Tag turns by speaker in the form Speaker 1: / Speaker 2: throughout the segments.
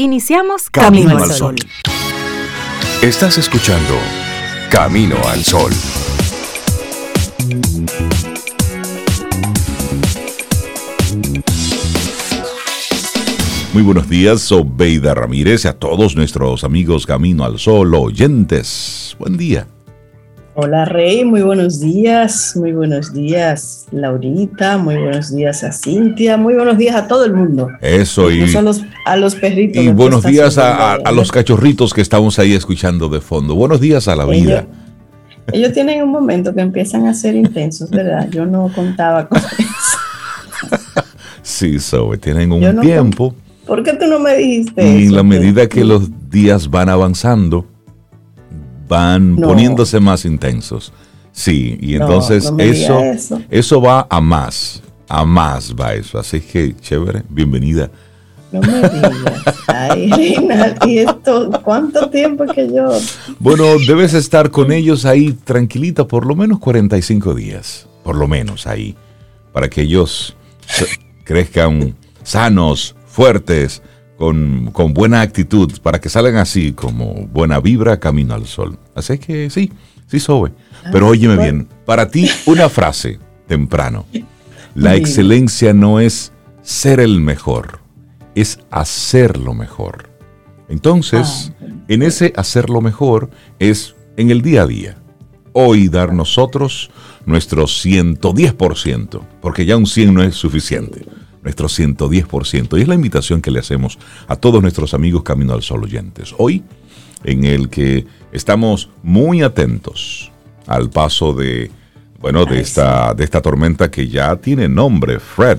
Speaker 1: Iniciamos Camino, al Sol.
Speaker 2: Estás escuchando Camino al Sol. Muy buenos días, soy Beida Ramírez y a todos nuestros amigos Camino al Sol oyentes. Buen día.
Speaker 3: Hola Rey, muy buenos días, muy buenos días Laurita, muy buenos días a Cintia, muy buenos días a todo el mundo.
Speaker 2: Eso y
Speaker 3: a los, a los perritos.
Speaker 2: Y buenos días a, los cachorritos que estamos ahí escuchando de fondo. Buenos días a la vida.
Speaker 3: Ellos, tienen un momento que empiezan a ser intensos, ¿verdad? Yo no contaba con eso.
Speaker 2: sí, Zoe, tienen un tiempo.
Speaker 3: ¿Por qué tú no me dijiste?
Speaker 2: Y en la medida que los días van avanzando, van poniéndose más intensos. Sí, y entonces eso, eso, va a más, a más va eso. Así que, chévere, bienvenida.
Speaker 3: No me digas. Ay, ¿y esto cuánto tiempo que yo?
Speaker 2: Bueno, debes estar con ellos ahí tranquilita por lo menos 45 días, por lo menos ahí, para que ellos crezcan sanos, fuertes, con, buena actitud para que salgan así como buena vibra camino al sol. Así que sí, sí sobe. Pero ah, óyeme bien, para ti una frase temprano. La excelencia no es ser el mejor, es hacerlo mejor. Entonces, ah, en ese hacerlo mejor es en el día a día. Hoy dar nosotros nuestro 110%, porque ya un 100 no es suficiente nuestro 110%. Y es la invitación que le hacemos a todos nuestros amigos Camino al Sol oyentes. Hoy, en el que estamos muy atentos al paso de, bueno, de esta, de esta tormenta que ya tiene nombre, Fred.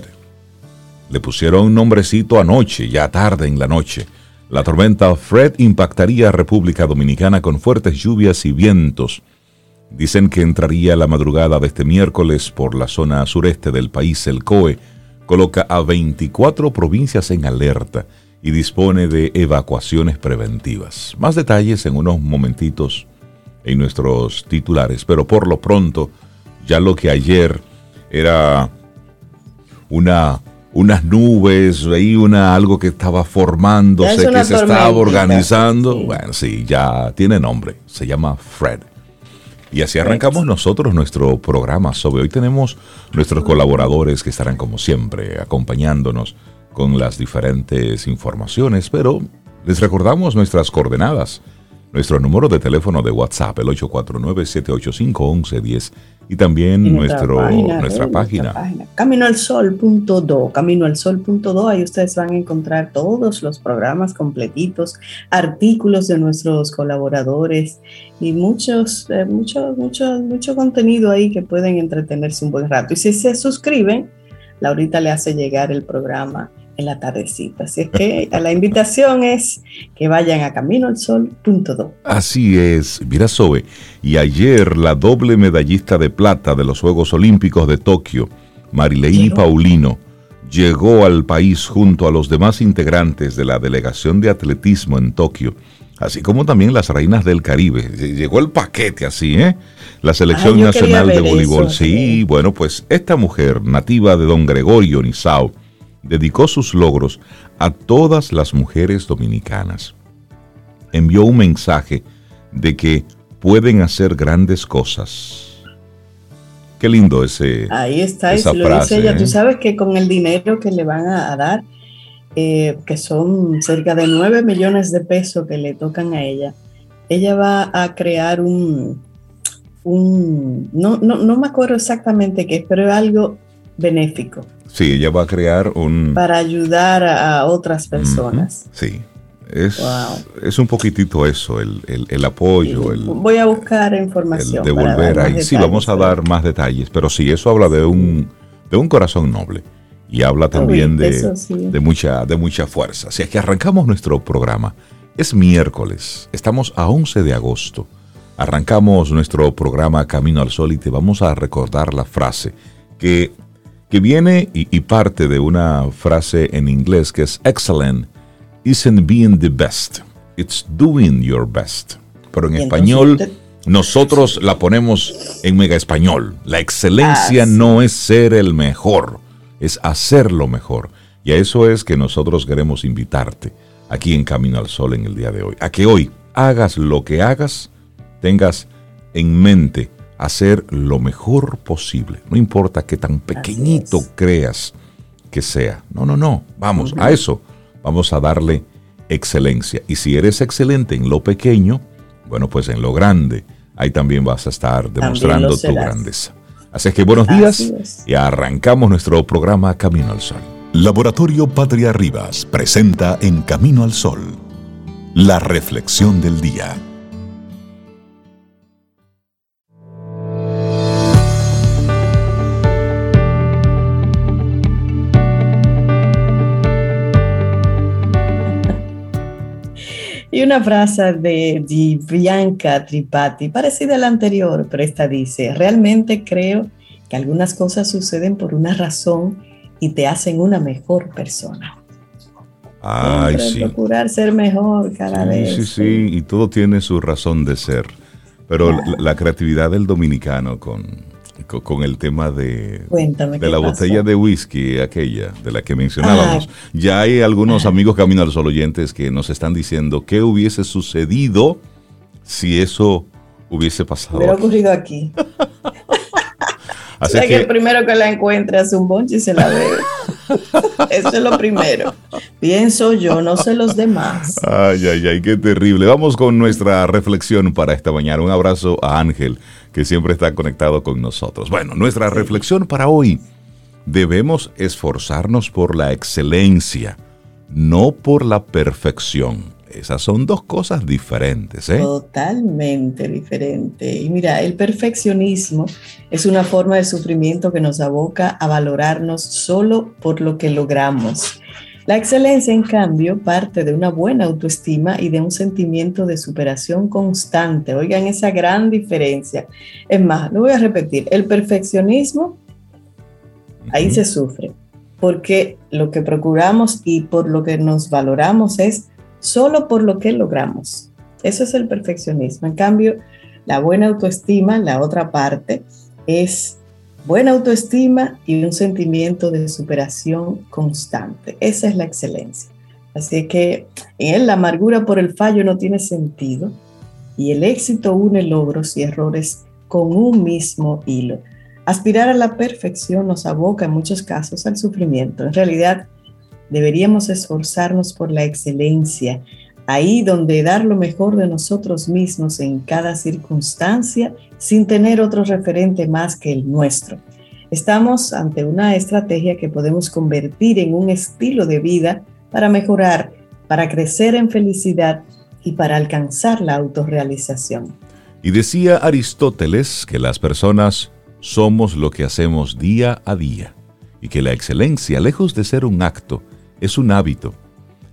Speaker 2: Le pusieron un nombrecito anoche, ya tarde en la noche. La tormenta Fred impactaría a República Dominicana con fuertes lluvias y vientos. Dicen que entraría la madrugada de este miércoles por la zona sureste del país, el COE, coloca a 24 provincias en alerta y dispone de evacuaciones preventivas. Más detalles en unos momentitos en nuestros titulares, pero por lo pronto, ya lo que ayer era una unas nubes, ahí una algo que estaba formándose, que se estaba organizando. Bueno, sí, ya tiene nombre, se llama Fred. Y así arrancamos nosotros nuestro programa sobre hoy tenemos nuestros colaboradores que estarán como siempre acompañándonos con las diferentes informaciones, pero les recordamos nuestras coordenadas. Nuestro número de teléfono de WhatsApp, el 849-785-1110 y también nuestro, página, nuestra, página. página.
Speaker 3: Caminoalsol.do, caminoalsol.do, ahí ustedes van a encontrar todos los programas completitos, artículos de nuestros colaboradores y muchos, eh, mucho, mucho, mucho contenido ahí que pueden entretenerse un buen rato. Y si se suscriben, Laurita le hace llegar el programa en la tardecita. Así es que la invitación es que vayan a caminoalsol.do.
Speaker 2: Así es, mira Zoe, y ayer la doble medallista de plata de los Juegos Olímpicos de Tokio, Marileí Paulino, llegó al país junto a los demás integrantes de la delegación de atletismo en Tokio, así como también las reinas del Caribe. Llegó el paquete así, ¿eh? La selección nacional de voleibol. sí, bueno, pues esta mujer, nativa de Don Gregorio Nizao, dedicó sus logros a todas las mujeres dominicanas. Envió un mensaje de que pueden hacer grandes cosas. Qué lindo ese.
Speaker 3: Ahí está, esa lo dice ella. Tú ¿eh? sabes que con el dinero que le van a, dar, eh, que son cerca de 9 millones de pesos que le tocan a ella, ella va a crear un, un no, no, no me acuerdo exactamente qué es, pero es algo benéfico.
Speaker 2: Sí, ella va a crear un...
Speaker 3: Para ayudar a otras personas.
Speaker 2: sí. Es, es un poquitito eso, el, apoyo. El,
Speaker 3: Voy a buscar información.
Speaker 2: El devolver ahí. Sí, vamos a dar más detalles, pero sí, eso habla de un, de un corazón noble y habla también de, de, mucha, de mucha fuerza. Así es que arrancamos nuestro programa. Es miércoles, estamos a 11 de agosto. Arrancamos nuestro programa Camino al Sol y te vamos a recordar la frase que que viene y, parte de una frase en inglés que es excellent isn't being the best, it's doing your best. Pero en español nosotros la ponemos en mega español. La excelencia no es ser el mejor, es hacerlo mejor. Y a eso es que nosotros queremos invitarte aquí en Camino al Sol en el día de hoy. A que hoy hagas lo que hagas, tengas en mente hacer lo mejor posible. No importa qué tan pequeñito creas que sea. No, no, no. Vamos, a eso vamos a darle excelencia. Y si eres excelente en lo pequeño, bueno, pues en lo grande, ahí también vas a estar demostrando tu grandeza. Así que buenos días y arrancamos nuestro programa Camino al Sol.
Speaker 4: Laboratorio Patria Rivas presenta en Camino al Sol la reflexión del día.
Speaker 3: Y una frase de, de Bianca Tripati, parecida a la anterior, pero esta dice, realmente creo que algunas cosas suceden por una razón y te hacen una mejor persona.
Speaker 2: Ay, sí.
Speaker 3: Procurar ser mejor cada vez.
Speaker 2: Sí, sí, y todo tiene su razón de ser. Pero la, creatividad del dominicano con, con, el tema de, de la botella de whisky, aquella de la que mencionábamos. Ya hay algunos amigos Camino al Sol oyentes que nos están diciendo qué hubiese sucedido si eso hubiese pasado.
Speaker 3: Hubiera ocurrido aquí. Así que, el primero que la encuentre hace un bonche y se la ve. Eso es lo primero. Pienso yo, no sé los demás.
Speaker 2: Ay, ay, ay, qué terrible. Vamos con nuestra reflexión para esta mañana. Un abrazo a Ángel, que siempre está conectado con nosotros. Bueno, nuestra reflexión para hoy. Debemos esforzarnos por la excelencia, no por la perfección. Esas son dos cosas diferentes. ¿eh?
Speaker 3: Totalmente diferente. Y mira, el perfeccionismo es una forma de sufrimiento que nos aboca a valorarnos solo por lo que logramos. La excelencia, en cambio, parte de una buena autoestima y de un sentimiento de superación constante. Oigan esa gran diferencia. Es más, lo voy a repetir, el perfeccionismo, ahí se sufre, porque lo que procuramos y por lo que nos valoramos es solo por lo que logramos. Eso es el perfeccionismo. En cambio, la buena autoestima, la otra parte, es buena autoestima y un sentimiento de superación constante. Esa es la excelencia. Así que en la amargura por el fallo no tiene sentido y el éxito une logros y errores con un mismo hilo. Aspirar a la perfección nos aboca en muchos casos al sufrimiento. En realidad, Deberíamos esforzarnos por la excelencia, ahí donde dar lo mejor de nosotros mismos en cada circunstancia sin tener otro referente más que el nuestro. Estamos ante una estrategia que podemos convertir en un estilo de vida para mejorar, para crecer en felicidad y para alcanzar la autorrealización.
Speaker 2: Y decía Aristóteles que las personas somos lo que hacemos día a día y que la excelencia, lejos de ser un acto, es un hábito.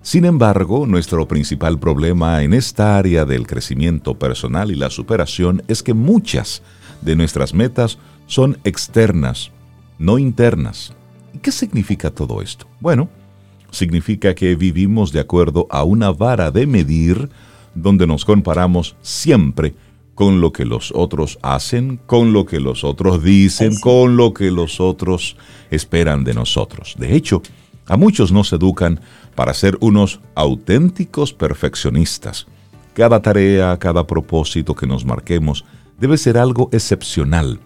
Speaker 2: Sin embargo, nuestro principal problema en esta área del crecimiento personal y la superación es que muchas de nuestras metas son externas, no internas. ¿Y qué significa todo esto? Bueno, significa que vivimos de acuerdo a una vara de medir donde nos comparamos siempre con lo que los otros hacen, con lo que los otros dicen, con lo que los otros esperan de nosotros. De hecho, a muchos nos educan para ser unos auténticos perfeccionistas. Cada tarea, cada propósito que nos marquemos debe ser algo excepcional.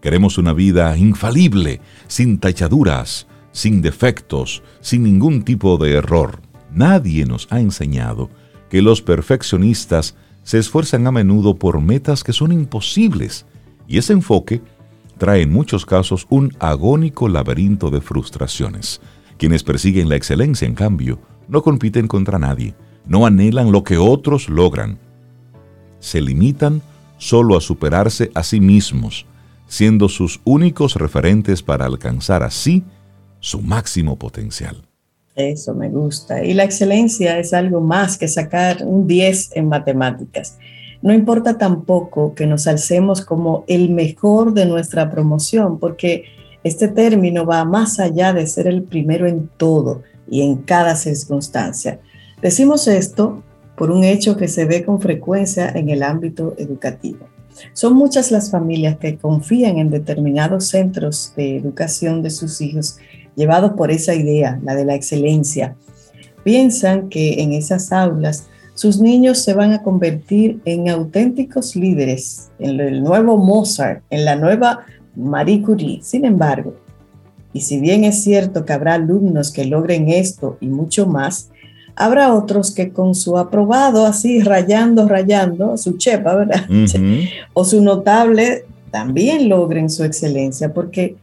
Speaker 2: Queremos una vida infalible, sin tachaduras, sin defectos, sin ningún tipo de error. Nadie nos ha enseñado que los perfeccionistas se esfuerzan a menudo por metas que son imposibles, y ese enfoque trae en muchos casos un agónico laberinto de frustraciones. Quienes persiguen la excelencia, en cambio, no compiten contra nadie, no anhelan lo que otros logran. Se limitan solo a superarse a sí mismos, siendo sus únicos referentes para alcanzar así su máximo potencial.
Speaker 3: Eso me gusta. Y la excelencia es algo más que sacar un 10 en matemáticas. No importa tampoco que nos alcemos como el mejor de nuestra promoción, porque este término va más allá de ser el primero en todo y en cada circunstancia. Decimos esto por un hecho que se ve con frecuencia en el ámbito educativo. Son muchas las familias que confían en determinados centros de educación de sus hijos, llevados por esa idea, la de la excelencia. piensan que en esas aulas sus niños se van a convertir en auténticos líderes, en el nuevo Mozart, en la nueva Marie Curie. Sin embargo, y si bien es cierto que habrá alumnos que logren esto y mucho más, habrá otros que con su aprobado así rayando, rayando, su chepa, ¿verdad? o su notable, también logren su excelencia, porque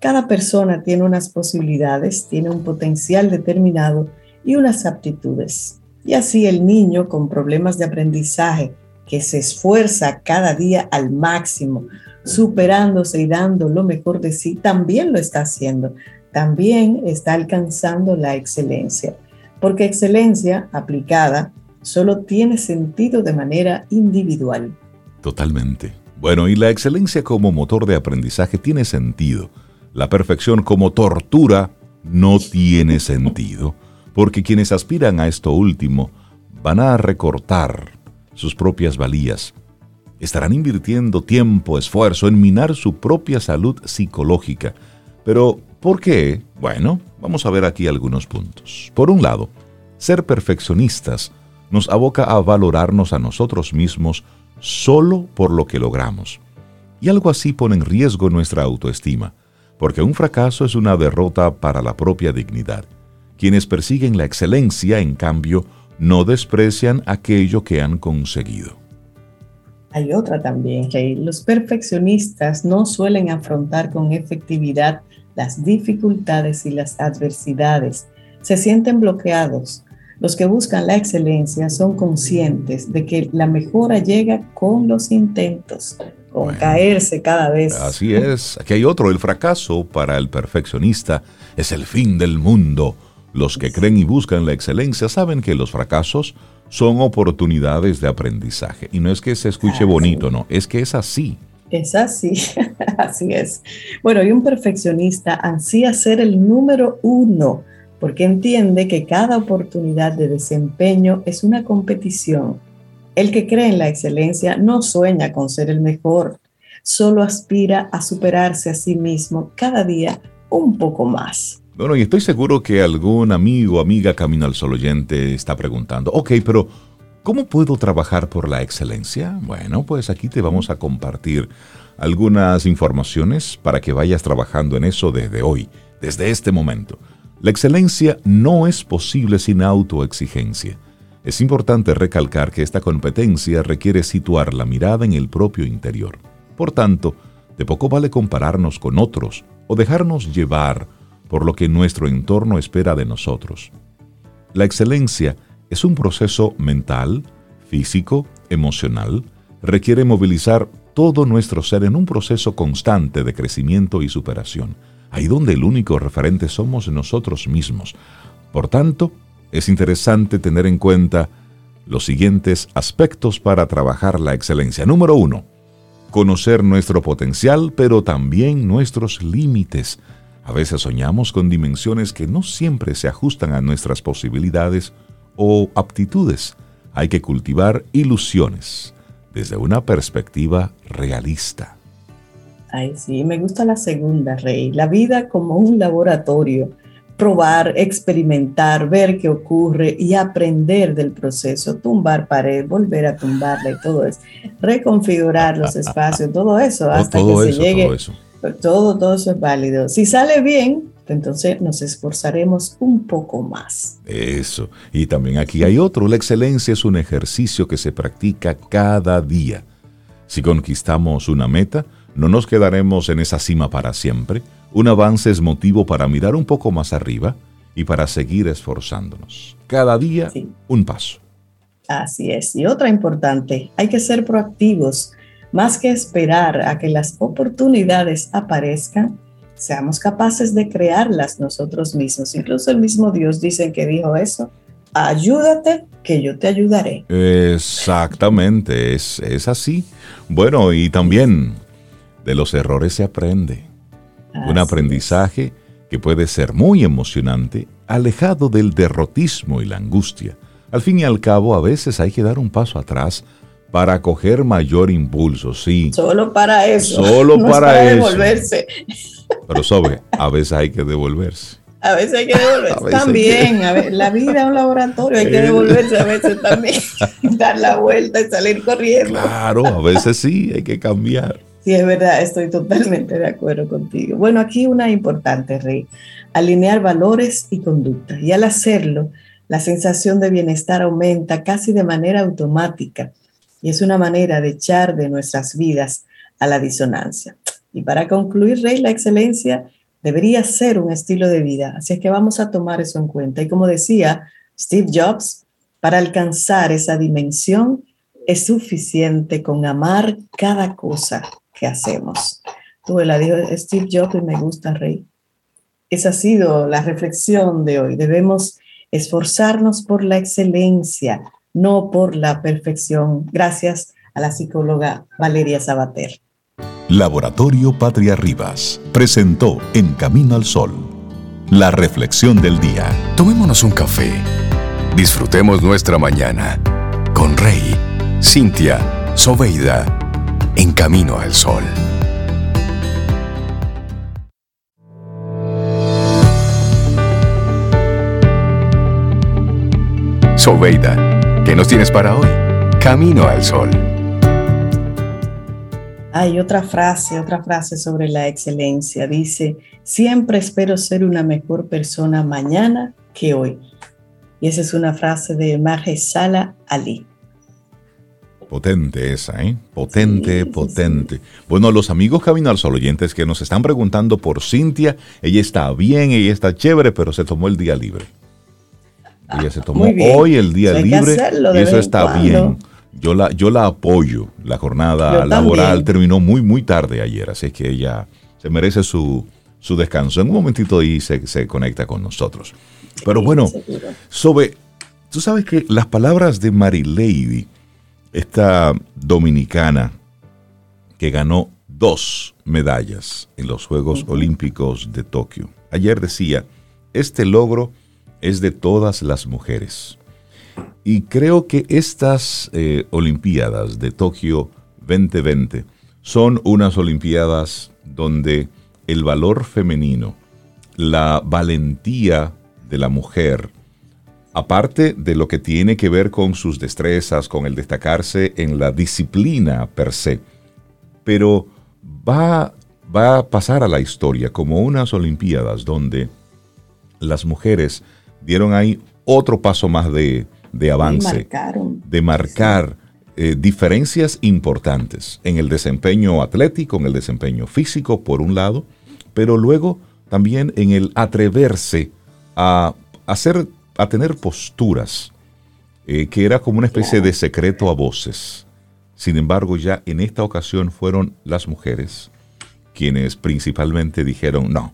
Speaker 3: cada persona tiene unas posibilidades, tiene un potencial determinado y unas aptitudes. Y así el niño con problemas de aprendizaje, que se esfuerza cada día al máximo, superándose y dando lo mejor de sí, también lo está haciendo, también está alcanzando la excelencia, porque excelencia aplicada solo tiene sentido de manera individual.
Speaker 2: Totalmente. Bueno, y la excelencia como motor de aprendizaje tiene sentido. La perfección como tortura no tiene sentido, porque quienes aspiran a esto último van a recortar sus propias valías estarán invirtiendo tiempo, esfuerzo en minar su propia salud psicológica. Pero, ¿por qué? Bueno, vamos a ver aquí algunos puntos. Por un lado, ser perfeccionistas nos aboca a valorarnos a nosotros mismos solo por lo que logramos. Y algo así pone en riesgo nuestra autoestima, porque un fracaso es una derrota para la propia dignidad. Quienes persiguen la excelencia, en cambio, no desprecian aquello que han conseguido.
Speaker 3: Hay otra también, que los perfeccionistas no suelen afrontar con efectividad las dificultades y las adversidades. Se sienten bloqueados. Los que buscan la excelencia son conscientes de que la mejora llega con los intentos, con caerse cada vez.
Speaker 2: Así es. Aquí hay otro. El fracaso para el perfeccionista es el fin del mundo. Los que creen y buscan la excelencia saben que los fracasos son oportunidades de aprendizaje. Y no es que se escuche bonito, no, es que es así.
Speaker 3: Es así, así es. Bueno, y un perfeccionista ansía ser el número uno porque entiende que cada oportunidad de desempeño es una competición. El que cree en la excelencia no sueña con ser el mejor, solo aspira a superarse a sí mismo cada día un poco más.
Speaker 2: Bueno, y estoy seguro que algún amigo o amiga Camino al Sol oyente está preguntando, ok, pero ¿cómo puedo trabajar por la excelencia? Bueno, pues aquí te vamos a compartir algunas informaciones para que vayas trabajando en eso desde hoy, desde este momento. La excelencia no es posible sin autoexigencia. Es importante recalcar que esta competencia requiere situar la mirada en el propio interior. Por tanto, de poco vale compararnos con otros o dejarnos llevar por lo que nuestro entorno espera de nosotros. La excelencia es un proceso mental, físico, emocional, requiere movilizar todo nuestro ser en un proceso constante de crecimiento y superación, ahí donde el único referente somos nosotros mismos. Por tanto, es interesante tener en cuenta los siguientes aspectos para trabajar la excelencia. Número uno, conocer nuestro potencial, pero también nuestros límites. A veces soñamos con dimensiones que no siempre se ajustan a nuestras posibilidades o aptitudes. Hay que cultivar ilusiones desde una perspectiva realista.
Speaker 3: Ay, sí, me gusta la segunda, Rey. La vida como un laboratorio. Probar, experimentar, ver qué ocurre y aprender del proceso. Tumbar pared, volver a tumbarla y todo eso. Reconfigurar los espacios, todo eso hasta que se llegue. Todo, todo eso es válido. Si sale bien, entonces nos esforzaremos un poco más.
Speaker 2: Eso. Y también aquí hay otro. La excelencia es un ejercicio que se practica cada día. Si conquistamos una meta, no nos quedaremos en esa cima para siempre. Un avance es motivo para mirar un poco más arriba y para seguir esforzándonos. Cada día un paso.
Speaker 3: Así es. Y otra importante, hay que ser proactivos más que esperar a que las oportunidades aparezcan, seamos capaces de crearlas nosotros mismos. Incluso el mismo Dios dice que dijo eso. Ayúdate, que yo te ayudaré.
Speaker 2: Exactamente, es, es así. Bueno, y también de los errores se aprende. Un aprendizaje que puede ser muy emocionante, alejado del derrotismo y la angustia. Al fin y al cabo, a veces hay que dar un paso atrás para coger mayor impulso, sí.
Speaker 3: Solo para eso.
Speaker 2: Solo para, eso. devolverse. Pero sabe, a veces hay que devolverse.
Speaker 3: A veces hay que devolverse. También, a ver, la vida es un laboratorio, hay que devolverse a veces también, dar la vuelta y salir corriendo.
Speaker 2: Claro, a veces sí, hay que cambiar.
Speaker 3: Sí, es verdad, estoy totalmente de acuerdo contigo. Bueno, aquí una importante, Rey, alinear valores y conducta. Y al hacerlo, la sensación de bienestar aumenta casi de manera automática y es una manera de echar de nuestras vidas a la disonancia. Y para concluir, Rey, la excelencia debería ser un estilo de vida, así es que vamos a tomar eso en cuenta. Y como decía Steve Jobs, para alcanzar esa dimensión es suficiente con amar cada cosa que hacemos. Tuve la dijo Steve Jobs y me gusta, Rey. Esa ha sido la reflexión de hoy. Debemos esforzarnos por la excelencia, no por la perfección. Gracias a la psicóloga Valeria Sabater.
Speaker 4: Laboratorio Patria Rivas presentó En Camino al Sol, la reflexión del día.
Speaker 5: Tomémonos un café. Disfrutemos nuestra mañana con Rey, Cintia, Soveida, En Camino al Sol. Soveida, ¿qué nos tienes para hoy? Camino al Sol.
Speaker 3: Hay otra frase, otra frase sobre la excelencia. Dice, siempre espero ser una mejor persona mañana que hoy. Y esa es una frase de Mahershala Ali.
Speaker 2: Potente esa, ¿eh? Potente, potente. Bueno, los amigos Camino al Sol oyentes que nos están preguntando por Cintia, ella está bien, ella está chévere, pero se tomó el día libre. Ella se tomó hoy el día libre y eso está bien. Yo la, yo la apoyo. La jornada laboral terminó muy, muy tarde ayer, así que ella se merece su, su descanso. En un momentito y se, se conecta con nosotros. Pero bueno, sobre, tú sabes que las palabras de Mary Lady, esta dominicana que ganó dos medallas en los Juegos Olímpicos de Tokio, ayer decía, este logro es de todas las mujeres. Y creo que estas eh, Olimpiadas de Tokio 2020 son unas Olimpiadas donde el valor femenino, la valentía de la mujer, aparte de lo que tiene que ver con sus destrezas, con el destacarse en la disciplina per se, pero va, va a pasar a la historia como unas Olimpiadas donde las mujeres dieron ahí otro paso más de, avance, de marcar eh, diferencias importantes en el desempeño atlético, en el desempeño físico, por un lado, pero luego también en el atreverse a hacer, a tener posturas, eh, que era como una especie de secreto a voces. Sin embargo, ya en esta ocasión fueron las mujeres quienes principalmente dijeron, no,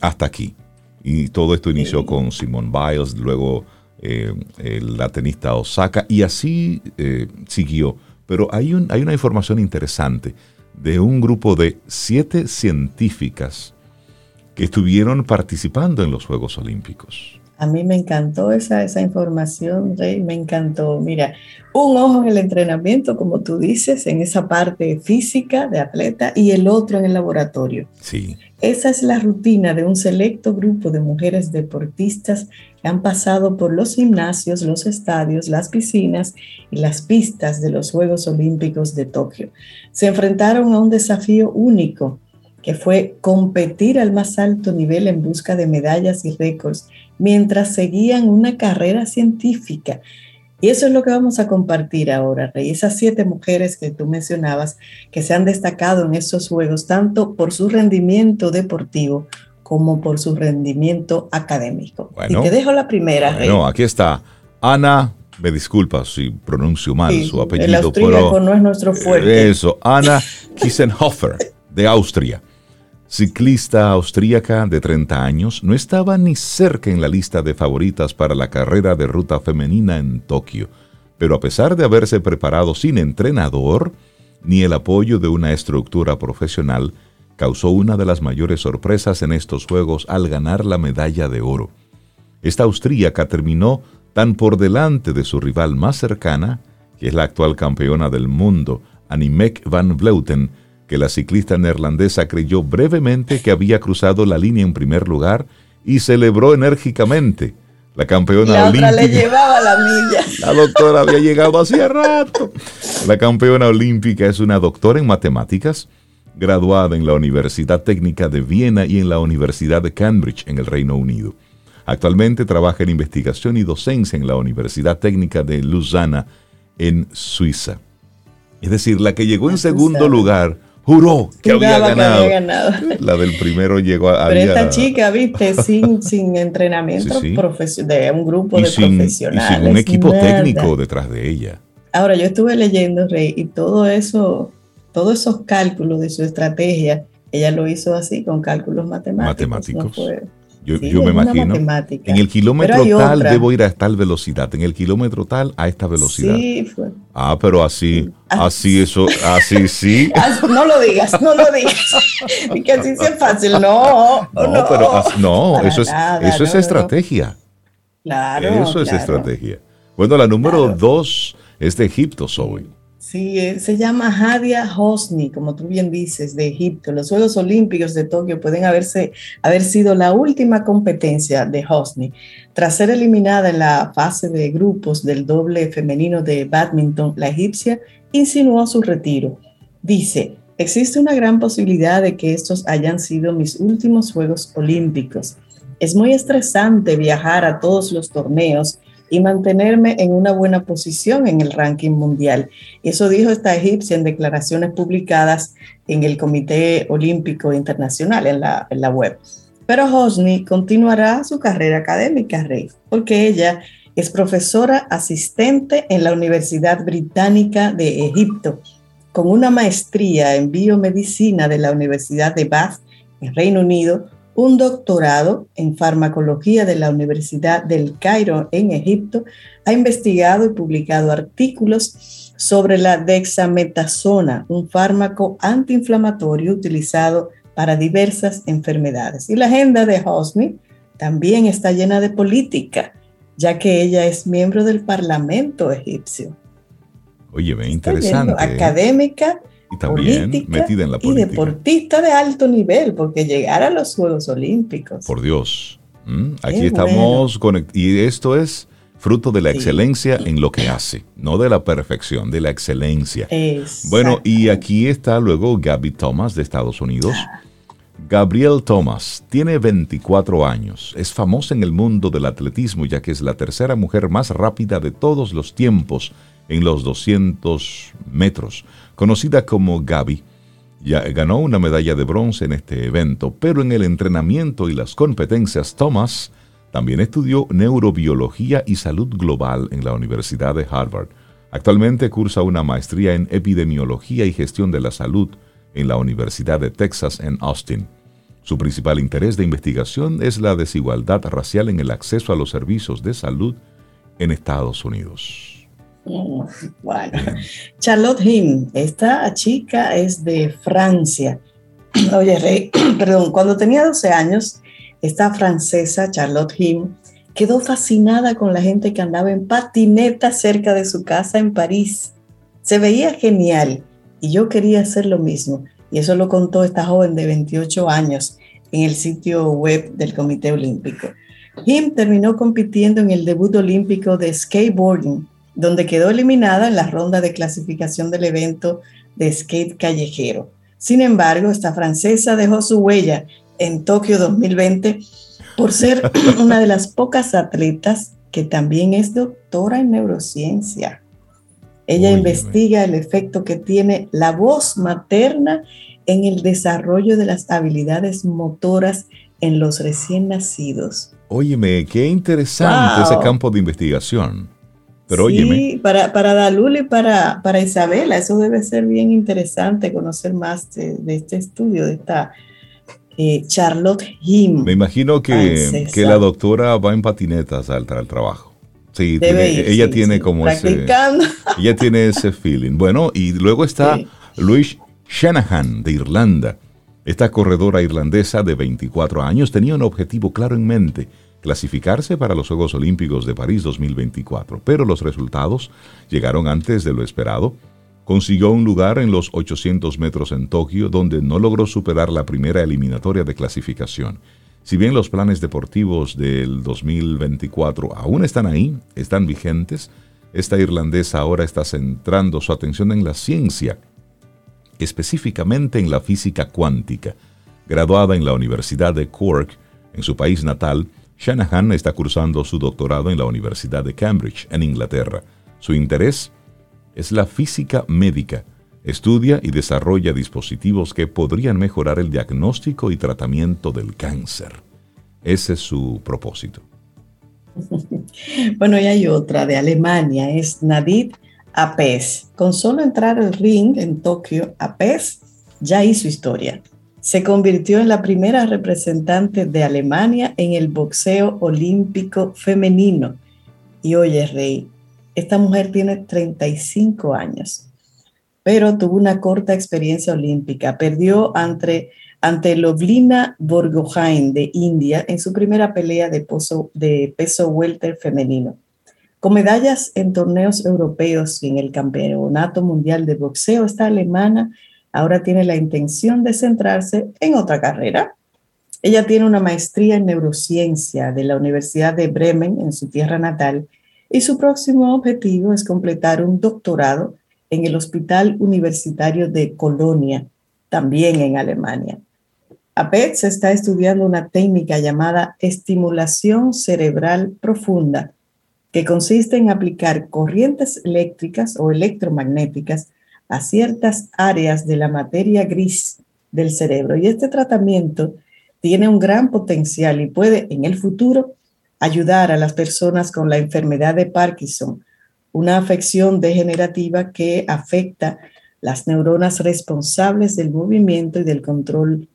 Speaker 2: hasta aquí. Y todo esto inició con Simone Biles, luego eh, la tenista Osaka, y así eh, siguió. Pero hay, un, hay una información interesante de un grupo de siete científicas que estuvieron participando en los Juegos Olímpicos.
Speaker 3: A mí me encantó esa, esa información, Rey, me encantó. Mira, un ojo en el entrenamiento, como tú dices, en esa parte física de atleta y el otro en el laboratorio.
Speaker 2: Sí.
Speaker 3: Esa es la rutina de un selecto grupo de mujeres deportistas que han pasado por los gimnasios, los estadios, las piscinas y las pistas de los Juegos Olímpicos de Tokio. Se enfrentaron a un desafío único que fue competir al más alto nivel en busca de medallas y récords mientras seguían una carrera científica. Y eso es lo que vamos a compartir ahora, Rey. Esas siete mujeres que tú mencionabas que se han destacado en estos juegos, tanto por su rendimiento deportivo como por su rendimiento académico. y te dejo la primera, Rey.
Speaker 2: No, aquí está. Ana, me disculpa si pronuncio mal su apellido. El
Speaker 3: austríaco no es nuestro fuerte.
Speaker 2: Eso, Ana Kissenhofer, de Austria ciclista austríaca de 30 años, no estaba ni cerca en la lista de favoritas para la carrera de ruta femenina en Tokio, pero a pesar de haberse preparado sin entrenador ni el apoyo de una estructura profesional, causó una de las mayores sorpresas en estos Juegos al ganar la medalla de oro. Esta austríaca terminó tan por delante de su rival más cercana, que es la actual campeona del mundo, Animek van Vleuten, que la ciclista neerlandesa creyó brevemente que había cruzado la línea en primer lugar y celebró enérgicamente. La campeona
Speaker 3: La otra
Speaker 2: olímpica.
Speaker 3: le llevaba la milla.
Speaker 2: La doctora había llegado hacía rato. La campeona olímpica es una doctora en matemáticas, graduada en la Universidad Técnica de Viena y en la Universidad de Cambridge, en el Reino Unido. Actualmente trabaja en investigación y docencia en la Universidad Técnica de Lausana, en Suiza. Es decir, la que llegó en segundo lugar juró que había
Speaker 3: que
Speaker 2: ganado.
Speaker 3: había ganado.
Speaker 2: La del primero llegó a...
Speaker 3: Pero
Speaker 2: había-
Speaker 3: esta chica, viste, sin, sin entrenamiento
Speaker 2: Sí,
Speaker 3: de un grupo
Speaker 2: y
Speaker 3: de
Speaker 2: sin, y
Speaker 3: profesionales.
Speaker 2: sin un equipo
Speaker 3: nada.
Speaker 2: técnico detrás de ella.
Speaker 3: Ahora, yo estuve leyendo, Rey, y todo eso, todos esos cálculos de su estrategia, ella lo hizo así, con cálculos matemáticos.
Speaker 2: Matemáticos.
Speaker 3: no fue-
Speaker 2: Yo,
Speaker 3: sí,
Speaker 2: yo me imagino.
Speaker 3: matemática.
Speaker 2: En el kilómetro tal
Speaker 3: otra.
Speaker 2: debo ir a tal velocidad, en el kilómetro tal a esta velocidad.
Speaker 3: Sí, fue.
Speaker 2: Ah, pero así, así eso, así sí.
Speaker 3: Ah, No lo digas, no lo digas. Y que así sea fácil. No,
Speaker 2: No,
Speaker 3: no.
Speaker 2: pero no,
Speaker 3: Para
Speaker 2: eso es,
Speaker 3: nada,
Speaker 2: eso es
Speaker 3: no,
Speaker 2: estrategia.
Speaker 3: Claro.
Speaker 2: eso es
Speaker 3: claro.
Speaker 2: estrategia. Bueno, la número
Speaker 3: Claro.
Speaker 2: dos es de Egipto, Zoe.
Speaker 3: Sí, eh, se llama Hadia Hosni, como tú bien dices, de Egipto. Los Juegos Olímpicos de Tokio pueden haberse, haber sido la última competencia de Hosni. Tras ser eliminada en la fase de grupos del doble femenino de badminton, la egipcia insinuó su retiro. Dice, existe una gran posibilidad de que estos hayan sido mis últimos Juegos Olímpicos. Es muy estresante viajar a todos los torneos y mantenerme en una buena posición en el ranking mundial. Eso dijo esta egipcia en declaraciones publicadas en el Comité Olímpico Internacional, en la, en la web. Pero Hosni continuará su carrera académica, Rey, porque ella es profesora asistente en la Universidad Británica de Egipto, con una maestría en biomedicina de la Universidad de Bath, en Reino Unido, un doctorado en farmacología de la Universidad del Cairo en Egipto, ha investigado y publicado artículos sobre la dexametasona, un fármaco antiinflamatorio utilizado para diversas enfermedades. Y la agenda de Hosni también está llena de política, ya que ella es miembro del Parlamento egipcio.
Speaker 2: Oye,
Speaker 3: Está
Speaker 2: interesante. ¿eh?
Speaker 3: Académica
Speaker 2: Y también
Speaker 3: política
Speaker 2: metida en la
Speaker 3: y
Speaker 2: política.
Speaker 3: deportista de alto nivel, porque llegar a los Juegos Olímpicos.
Speaker 2: Por Dios. ¿Mm? Aquí
Speaker 3: Qué
Speaker 2: estamos conect- y esto es fruto de la
Speaker 3: Sí.
Speaker 2: excelencia en lo que hace, no de la perfección, de la excelencia. Bueno, y aquí está luego Gaby Thomas de Estados Unidos. Gabrielle Thomas tiene 24 años. Es famosa en el mundo del atletismo ya que es la tercera mujer más rápida de todos los tiempos en los 200 metros. Conocida como Gaby, ya ganó una medalla de bronce en este evento, pero en el entrenamiento y las competencias Thomas también estudió neurobiología y salud global en la Universidad de Harvard. Actualmente cursa una maestría en epidemiología y gestión de la salud en la Universidad de Texas en Austin. Su principal interés de investigación es la desigualdad racial en el acceso a los servicios de salud en Estados Unidos.
Speaker 3: Mm, Bueno, Charlotte Him, esta chica es de Francia. Oye, Rey, perdón, cuando tenía 12 años, esta francesa, Charlotte Him, quedó fascinada con la gente que andaba en patineta cerca de su casa en París. Se veía genial y yo quería hacer lo mismo. Y eso lo contó esta joven de 28 años en el sitio web del Comité Olímpico. Him terminó compitiendo en el debut olímpico de skateboarding, donde quedó eliminada en la ronda de clasificación del evento de skate callejero. Sin embargo, esta francesa dejó su huella en Tokio 2020 por ser una de las pocas atletas que también es doctora en neurociencia. Ella investiga el efecto que tiene la voz materna en el desarrollo de las habilidades motoras en los recién nacidos.
Speaker 2: Óyeme, qué interesante
Speaker 3: Wow.
Speaker 2: ese campo de investigación. Pero
Speaker 3: sí,
Speaker 2: óyeme,
Speaker 3: para, para Dalul y para, para Isabela, eso debe ser bien interesante conocer más de, de este estudio, de esta eh, Charlotte Him.
Speaker 2: me imagino que, que la doctora va en patinetas al, al trabajo. Sí, tiene-
Speaker 3: ir,
Speaker 2: ella
Speaker 3: sí,
Speaker 2: tiene
Speaker 3: sí,
Speaker 2: como ese,
Speaker 3: practicando.
Speaker 2: ella tiene ese feeling. Bueno, y luego está
Speaker 3: Sí.
Speaker 2: Louise Shanahan de Irlanda. Esta corredora irlandesa de 24 años tenía un objetivo claro en mente, clasificarse para los Juegos Olímpicos de París 2024, pero los resultados llegaron antes de lo esperado. Consiguió un lugar en los 800 metros en Tokio, donde no logró superar la primera eliminatoria de clasificación. Si bien los planes deportivos del 2024 aún están ahí, están vigentes, esta irlandesa ahora está centrando su atención en la ciencia, específicamente en la física cuántica. Graduada en la Universidad de Cork, en su país natal, Shanahan está cursando su doctorado en la Universidad de Cambridge, en Inglaterra. Su interés es la física médica. Estudia y desarrolla dispositivos que podrían mejorar el diagnóstico y tratamiento del cáncer. Ese es su propósito.
Speaker 3: Bueno, y hay otra de Alemania, es Nadid Apes. Con solo entrar al ring en Tokio, Apes ya hizo historia. Se convirtió en la primera representante de Alemania en el boxeo olímpico femenino. Y oye, Rey, esta mujer tiene 35 años, pero tuvo una corta experiencia olímpica. Perdió ante, ante Lovlina Borgohain de India en su primera pelea de, de peso welter femenino. Con medallas en torneos europeos y en el Campeonato Mundial de Boxeo, esta alemana ahora tiene la intención de centrarse en otra carrera. Ella tiene una maestría en neurociencia de la Universidad de Bremen en su tierra natal y su próximo objetivo es completar un doctorado en el Hospital Universitario de Colonia, también en Alemania. APETS está estudiando una técnica llamada estimulación cerebral profunda, que consiste en aplicar corrientes eléctricas o electromagnéticas a ciertas áreas de la materia gris del cerebro. Y este tratamiento tiene un gran potencial y puede en el futuro ayudar a las personas con la enfermedad de Parkinson, una afección degenerativa que afecta las neuronas responsables del movimiento y del control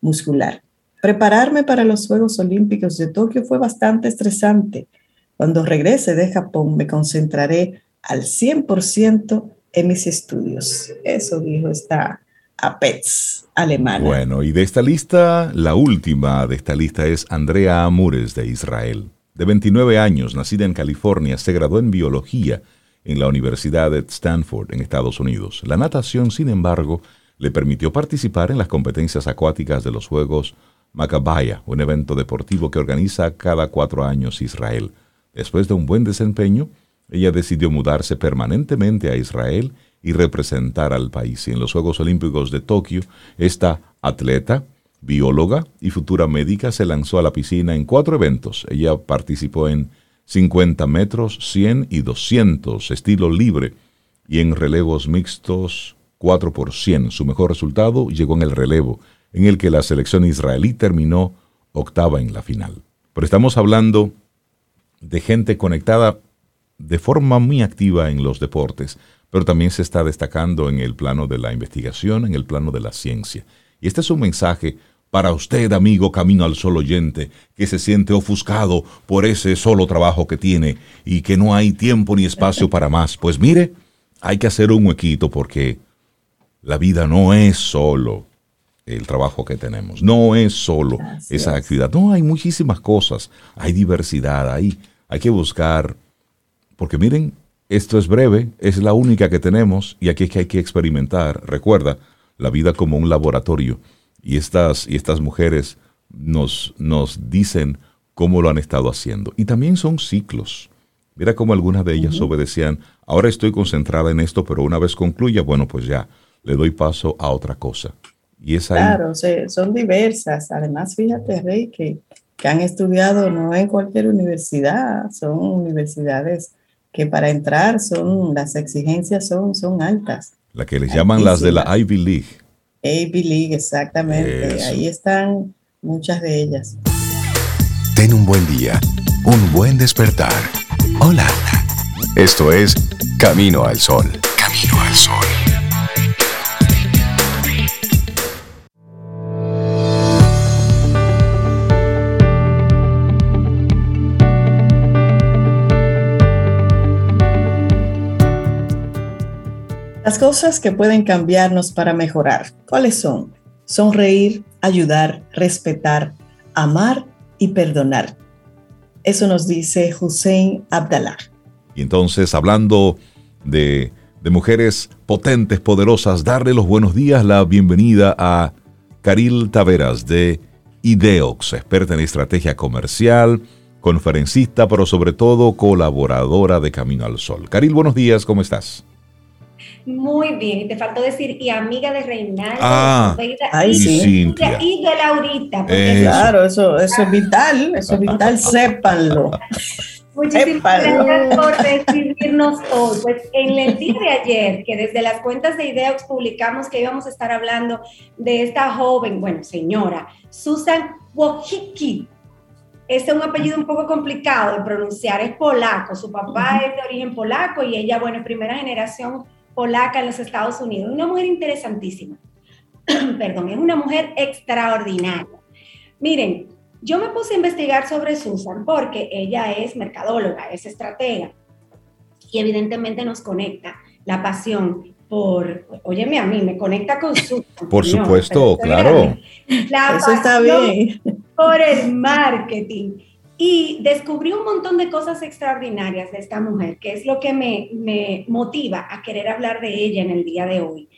Speaker 3: muscular. Prepararme para los Juegos Olímpicos de Tokio fue bastante estresante. Cuando regrese de Japón me concentraré al 100% en mis estudios. Eso dijo esta APETS alemana.
Speaker 2: Bueno, y de esta lista, la última de esta lista es Andrea Amures de Israel. De 29 años, nacida en California, se graduó en biología en la Universidad de Stanford, en Estados Unidos. La natación, sin embargo, le permitió participar en las competencias acuáticas de los Juegos Macabaya, un evento deportivo que organiza cada cuatro años Israel. Después de un buen desempeño, ella decidió mudarse permanentemente a Israel y representar al país. Y en los Juegos Olímpicos de Tokio, esta atleta, bióloga y futura médica se lanzó a la piscina en cuatro eventos. Ella participó en 50 metros, 100 y 200, estilo libre, y en relevos mixtos 4 por 100. Su mejor resultado llegó en el relevo, en el que la selección israelí terminó octava en la final. Pero estamos hablando de gente conectada de forma muy activa en los deportes, pero también se está destacando en el plano de la investigación, en el plano de la ciencia. Y este es un mensaje para usted, amigo Camino al Sol oyente, que se siente ofuscado por ese solo trabajo que tiene y que no hay tiempo ni espacio para más. Pues mire, hay que hacer un huequito porque la vida no es solo el trabajo que tenemos, no es solo esa actividad. No, hay muchísimas cosas, hay diversidad, hay, hay que buscar, porque miren, esto es breve, es la única que tenemos y aquí es que hay que experimentar. Recuerda, la vida como un laboratorio y estas, y estas mujeres nos, nos dicen cómo lo han estado haciendo. Y también son ciclos. Mira cómo algunas de ellas obedecían, ahora estoy concentrada en esto, pero una vez concluya, bueno, pues ya le doy paso a otra cosa. Y es ahí.
Speaker 3: Claro, son diversas. Además, fíjate, Rey, que, que han estudiado no en cualquier universidad, son universidades que para entrar son, las exigencias son, son altas.
Speaker 2: La que les llaman las de la Ivy League.
Speaker 3: Ivy League, exactamente. Ahí están muchas de ellas.
Speaker 5: Ten un buen día, un buen despertar. Hola. Esto es Camino al Sol. Camino al Sol.
Speaker 3: Las cosas que pueden cambiarnos para mejorar, ¿cuáles son? Sonreír, ayudar, respetar, amar y perdonar. Eso nos dice Hussein Abdallah.
Speaker 2: Y entonces, hablando de, de mujeres potentes, poderosas, darle los buenos días, la bienvenida a Caril Taveras de Ideox, experta en estrategia comercial, conferencista, pero sobre todo colaboradora de Camino al Sol. Caril, buenos días, ¿cómo estás?
Speaker 6: Muy bien, y te faltó decir, y amiga de Reinaldo,
Speaker 2: ah,
Speaker 6: y,
Speaker 3: sí.
Speaker 6: y, de Laurita.
Speaker 3: Claro, eso, eso es vital, eso es vital, sépanlo.
Speaker 6: Muchísimas gracias por recibirnos hoy. Pues en el día de ayer, que desde las cuentas de Ideox publicamos que íbamos a estar hablando de esta joven, bueno, señora, Susan Wojcicki. Este es un apellido un poco complicado de pronunciar, es polaco. Su papá es de origen polaco y ella, bueno, es primera generación polaca en los Estados Unidos. Una mujer interesantísima. Perdón, es una mujer extraordinaria. Miren, yo me puse a investigar sobre Susan porque ella es mercadóloga, es estratega y evidentemente nos conecta la pasión por, óyeme a mí, me conecta con Susan.
Speaker 2: Por supuesto, claro.
Speaker 6: La Eso está bien. Por el marketing. Y descubrí un montón de cosas extraordinarias de esta mujer, que es lo que me, me motiva a querer hablar de ella en el día de hoy.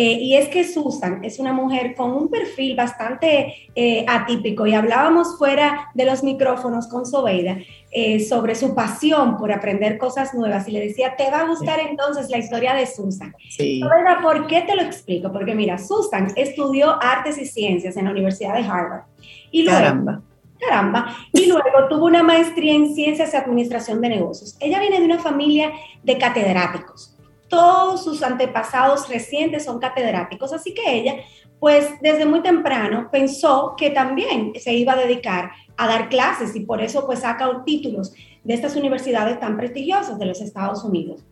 Speaker 6: Eh, y es que Susan es una mujer con un perfil bastante eh, atípico y hablábamos fuera de los micrófonos con Sobeida eh, sobre su pasión por aprender cosas nuevas y le decía, te va a gustar entonces la historia de Susan. Sí. Sobeida, ¿por qué te lo explico? Porque mira, Susan estudió artes y ciencias en la Universidad de Harvard. Y luego, Caramba. Caramba. Y luego tuvo una maestría en ciencias y administración de negocios. Ella viene de una familia de catedráticos todos sus antepasados recientes son catedráticos, así que ella, pues desde muy temprano pensó que también se iba a dedicar a dar clases y por eso pues saca títulos de estas universidades tan prestigiosas de los Estados Unidos.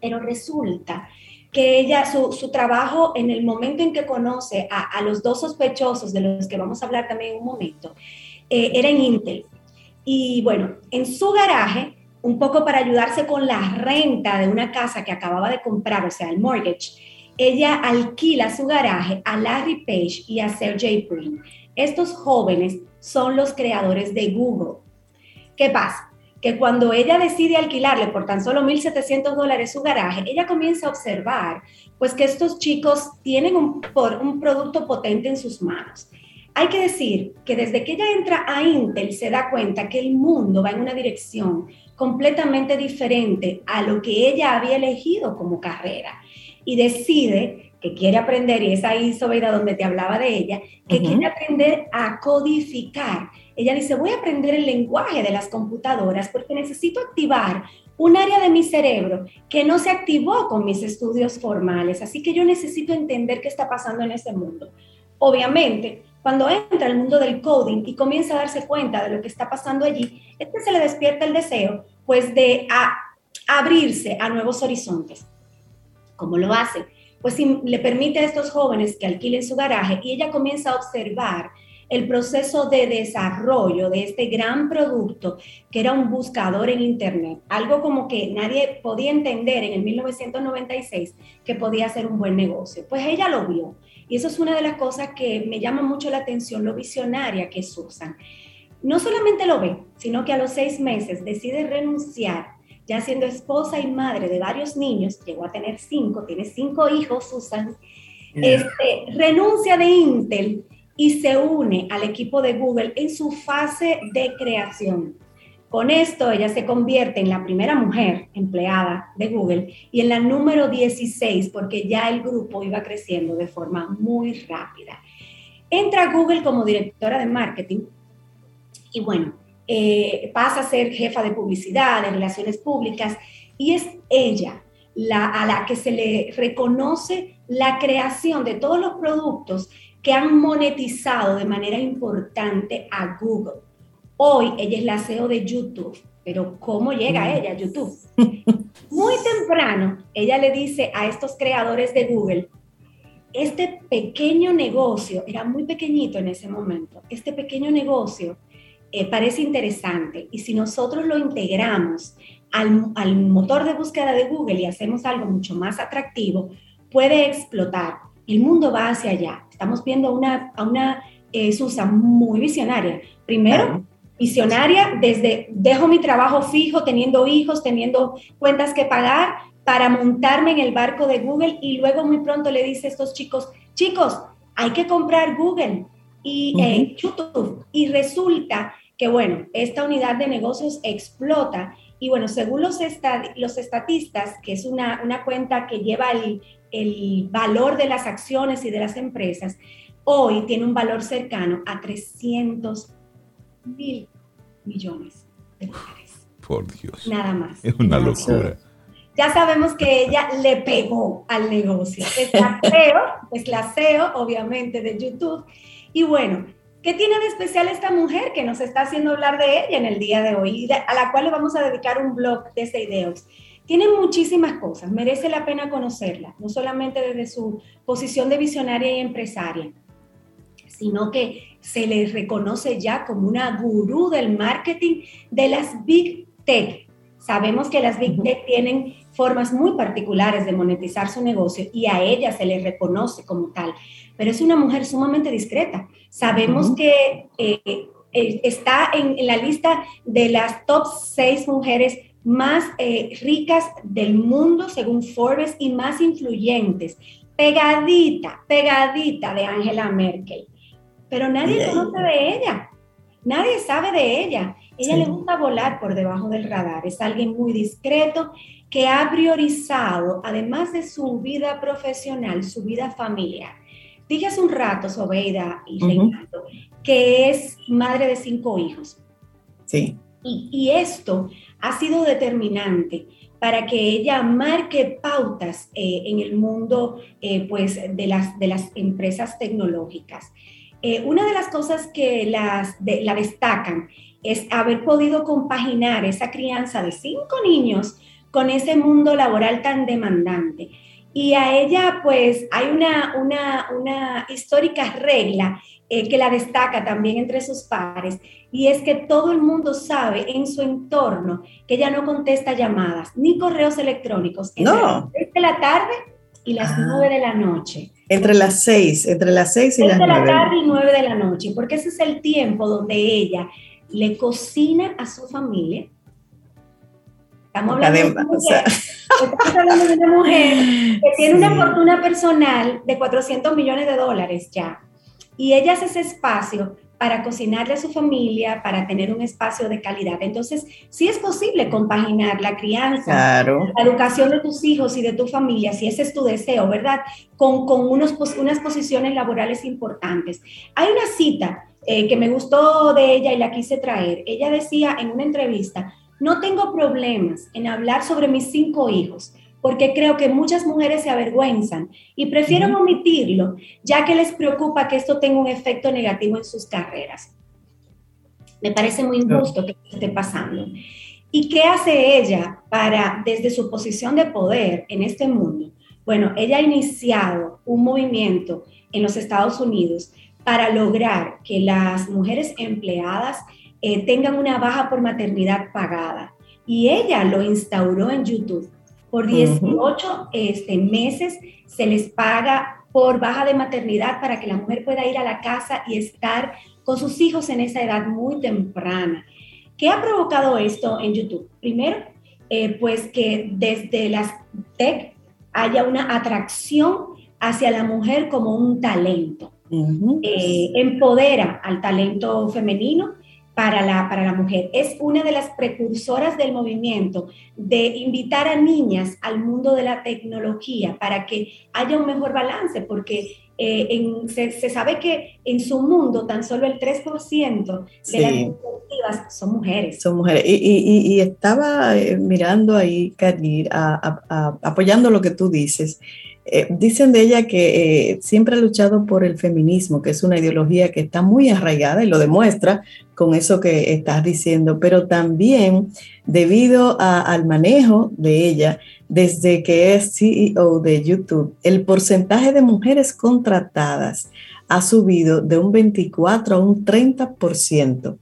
Speaker 6: Pero resulta que ella, su, trabajo en el momento en que conoce a, los dos sospechosos, de los que vamos a hablar también en un momento, eh, era en Intel. Y bueno, en su garaje, un poco para ayudarse con la renta de una casa que acababa de comprar, o sea, el mortgage, ella alquila su garaje a Larry Page y a Sergey Brin. Estos jóvenes son los creadores de Google. ¿Qué pasa? Que cuando ella decide alquilarle por tan solo 1.700 dólares su garaje, ella comienza a observar pues que estos chicos tienen un, un producto potente en sus manos. Hay que decir que desde que ella entra a Intel se da cuenta que el mundo va en una dirección completamente diferente a lo que ella había elegido como carrera y decide que quiere aprender, y es ahí, Sobeida, donde te hablaba de ella, que quiere aprender a codificar. Ella dice, voy a aprender el lenguaje de las computadoras porque necesito activar un área de mi cerebro que no se activó con mis estudios formales, así que yo necesito entender qué está pasando en ese mundo. Obviamente, cuando entra al mundo del coding y comienza a darse cuenta de lo que está pasando allí, este se le despierta el deseo, pues, de abrirse a nuevos horizontes. ¿Cómo lo hace? Pues le permite a estos jóvenes que alquilen su garaje y ella comienza a observar el proceso de desarrollo de este gran producto que era un buscador en Internet, algo como que nadie podía entender en el 1996 que podía ser un buen negocio. Pues ella lo vio y eso es una de las cosas que me llama mucho la atención, lo visionaria que es Susan. No solamente lo ve, sino que a los seis meses decide renunciar, ya siendo esposa y madre de varios niños, llegó a tener cinco, tiene cinco hijos, Susan, este, renuncia de Intel y se une al equipo de Google en su fase de creación. Con esto, ella se convierte en la primera mujer empleada de Google y en la número 16, porque ya el grupo iba creciendo de forma muy rápida. Entra Google como directora de marketing y bueno, eh, pasa a ser jefa de publicidad, de relaciones públicas, y es ella la, a la que se le reconoce la creación de todos los productos que han monetizado de manera importante a Google. Hoy ella es la CEO de YouTube, pero ¿cómo llega mm. ella a YouTube? Muy temprano, ella le dice a estos creadores de Google, este pequeño negocio, era muy pequeñito en ese momento, este pequeño negocio eh, parece interesante y si nosotros lo integramos al, al, motor de búsqueda de Google y hacemos algo mucho más atractivo, puede explotar. El mundo va hacia allá. Estamos viendo una, a una eh, Susan muy visionaria. Primero, visionaria desde dejo mi trabajo fijo, teniendo hijos, teniendo cuentas que pagar, para montarme en el barco de Google y luego muy pronto le dice a estos chicos, chicos, hay que comprar Google. y en YouTube. Y resulta que, bueno, esta unidad de negocios explota y bueno, según los, los estatistas, que es una, una cuenta que lleva el, el, valor de las acciones y de las empresas, hoy tiene un valor cercano a 300 mil millones de dólares.
Speaker 2: Por Dios.
Speaker 6: Nada más.
Speaker 2: Es una locura.
Speaker 6: Ya sabemos que ella le pegó al negocio. Es la es la CEO, obviamente, de YouTube. Y bueno, ¿Qué tiene de especial esta mujer que nos está haciendo hablar de ella en el día de hoy y a la cual le vamos a dedicar un blog de ideas? Tiene muchísimas cosas, merece la pena conocerla, no solamente desde su posición de visionaria y empresaria, sino que se le reconoce ya como una gurú del marketing de las Big Tech. Sabemos que las Big Tech tienen formas muy particulares de monetizar su negocio y a ella se le reconoce como tal pero es una mujer sumamente discreta. Sabemos que eh, eh, está en, la lista de las top seis mujeres más eh, ricas del mundo, según Forbes, y más influyentes. Pegadita, pegadita de Angela Merkel. Pero nadie conoce de ella. Nadie sabe de ella. Ella le gusta volar por debajo del radar. Es alguien muy discreto que ha priorizado, además de su vida profesional, su vida familiar. Dije hace un rato, Sobeida y Reinaldo, que es madre de cinco hijos.
Speaker 3: Sí.
Speaker 6: Y, esto ha sido determinante para que ella marque pautas eh, en el mundo eh, pues, de, las, de las empresas tecnológicas. Eh, una de las cosas que las, la destacan es haber podido compaginar esa crianza de cinco niños con ese mundo laboral tan demandante. Y a ella, pues, hay una, una, una histórica regla eh, que la destaca también entre sus pares, y es que todo el mundo sabe en su entorno que ella no contesta llamadas ni correos electrónicos entre
Speaker 3: no.
Speaker 6: las 6 de la tarde y las ah. 9 de la noche.
Speaker 3: Entre las 6, entre las 6 y las 9.
Speaker 6: Entre la tarde y 9 de la noche, porque ese es el tiempo donde ella le cocina a su familia, Estamos hablando, de una, mujer, estamos hablando de una mujer que tiene una fortuna personal de 400 millones de dólares ya. Y ella hace ese espacio para cocinarle a su familia, para tener un espacio de calidad. Entonces, sí es posible compaginar la crianza, la educación de tus hijos y de tu familia, si ese es tu deseo, ¿verdad? Con, con unos, unas posiciones laborales importantes. Hay una cita eh, que me gustó de ella y la quise traer. Ella decía en una entrevista, no tengo problemas en hablar sobre mis cinco hijos, porque creo que muchas mujeres se avergüenzan y prefieren omitirlo, ya que les preocupa que esto tenga un efecto negativo en sus carreras. Me parece muy injusto que esté pasando. ¿Y qué hace ella para, desde su posición de poder en este mundo? Bueno, ella ha iniciado un movimiento en los Estados Unidos para lograr que las mujeres empleadas eh, tengan una baja por maternidad pagada. Y ella lo instauró en YouTube. Por 18 este, meses se les paga por baja de maternidad para que la mujer pueda ir a la casa y estar con sus hijos en esa edad muy temprana. ¿Qué ha provocado esto en YouTube? Primero, eh, pues que desde las tech haya una atracción hacia la mujer como un talento. Eh, empodera al talento femenino para la, para la mujer. Es una de las precursoras del movimiento de invitar a niñas al mundo de la tecnología para que haya un mejor balance, porque eh, se, sabe que en su mundo tan solo el 3% de las directivas son mujeres.
Speaker 3: Son mujeres. Y, estaba eh, mirando ahí, Kadir, apoyando lo que tú dices. Eh, dicen de ella que eh, siempre ha luchado por el feminismo, que es una ideología que está muy arraigada y lo demuestra con eso que estás diciendo, pero también debido al manejo de ella desde que es CEO de YouTube, el porcentaje de mujeres contratadas ha subido de un 24 a un 30%.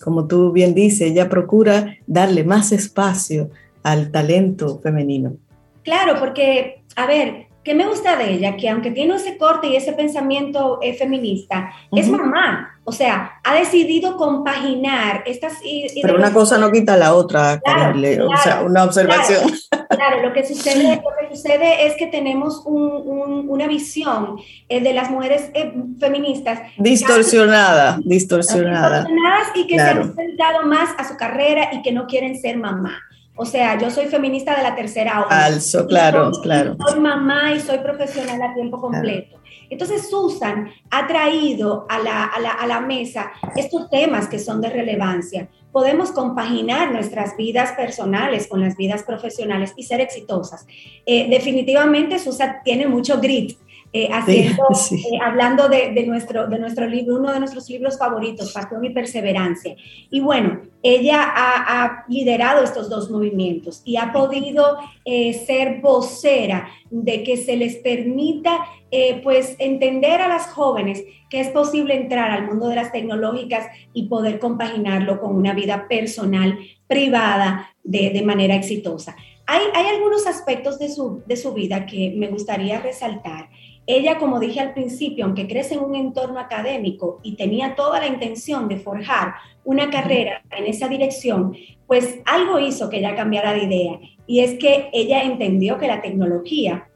Speaker 3: Como tú bien dices, ella procura darle más espacio al talento femenino.
Speaker 6: Claro, porque, a ver, ¿Qué me gusta de ella? Que aunque tiene ese corte y ese pensamiento eh, feminista, es mamá. O sea, ha decidido compaginar estas...
Speaker 3: Pero una cosa no quita la otra, o sea, una observación.
Speaker 6: Claro, lo, que sucede, lo que sucede es que tenemos una visión eh, de las mujeres eh, feministas.
Speaker 3: Distorsionada, distorsionada.
Speaker 6: Distorsionadas y que se han dedicado más a su carrera y que no quieren ser mamá. O sea, yo soy feminista de la tercera
Speaker 3: ola. Alzo, claro, claro.
Speaker 6: Soy mamá y soy profesional a tiempo completo. Entonces, Susan ha traído a la, a, la, mesa estos temas que son de relevancia. Podemos compaginar nuestras vidas personales con las vidas profesionales y ser exitosas. Eh, definitivamente, Susan tiene mucho grit eh, haciendo, eh, hablando de, nuestro, de nuestro libro, uno de nuestros libros favoritos, Pasión y Perseverancia. Y bueno, ella ha, liderado estos dos movimientos y ha podido eh, ser vocera de que se les permita pues entender a las jóvenes que es posible entrar al mundo de las tecnológicas y poder compaginarlo con una vida personal, privada, de, de manera exitosa. Hay, hay, algunos aspectos de su, de su vida que me gustaría resaltar. Ella, como dije al principio, aunque crece en un entorno académico y tenía toda la intención de forjar una carrera en esa dirección, pues algo hizo que ella cambiara de idea. Y es que ella entendió que la tecnología,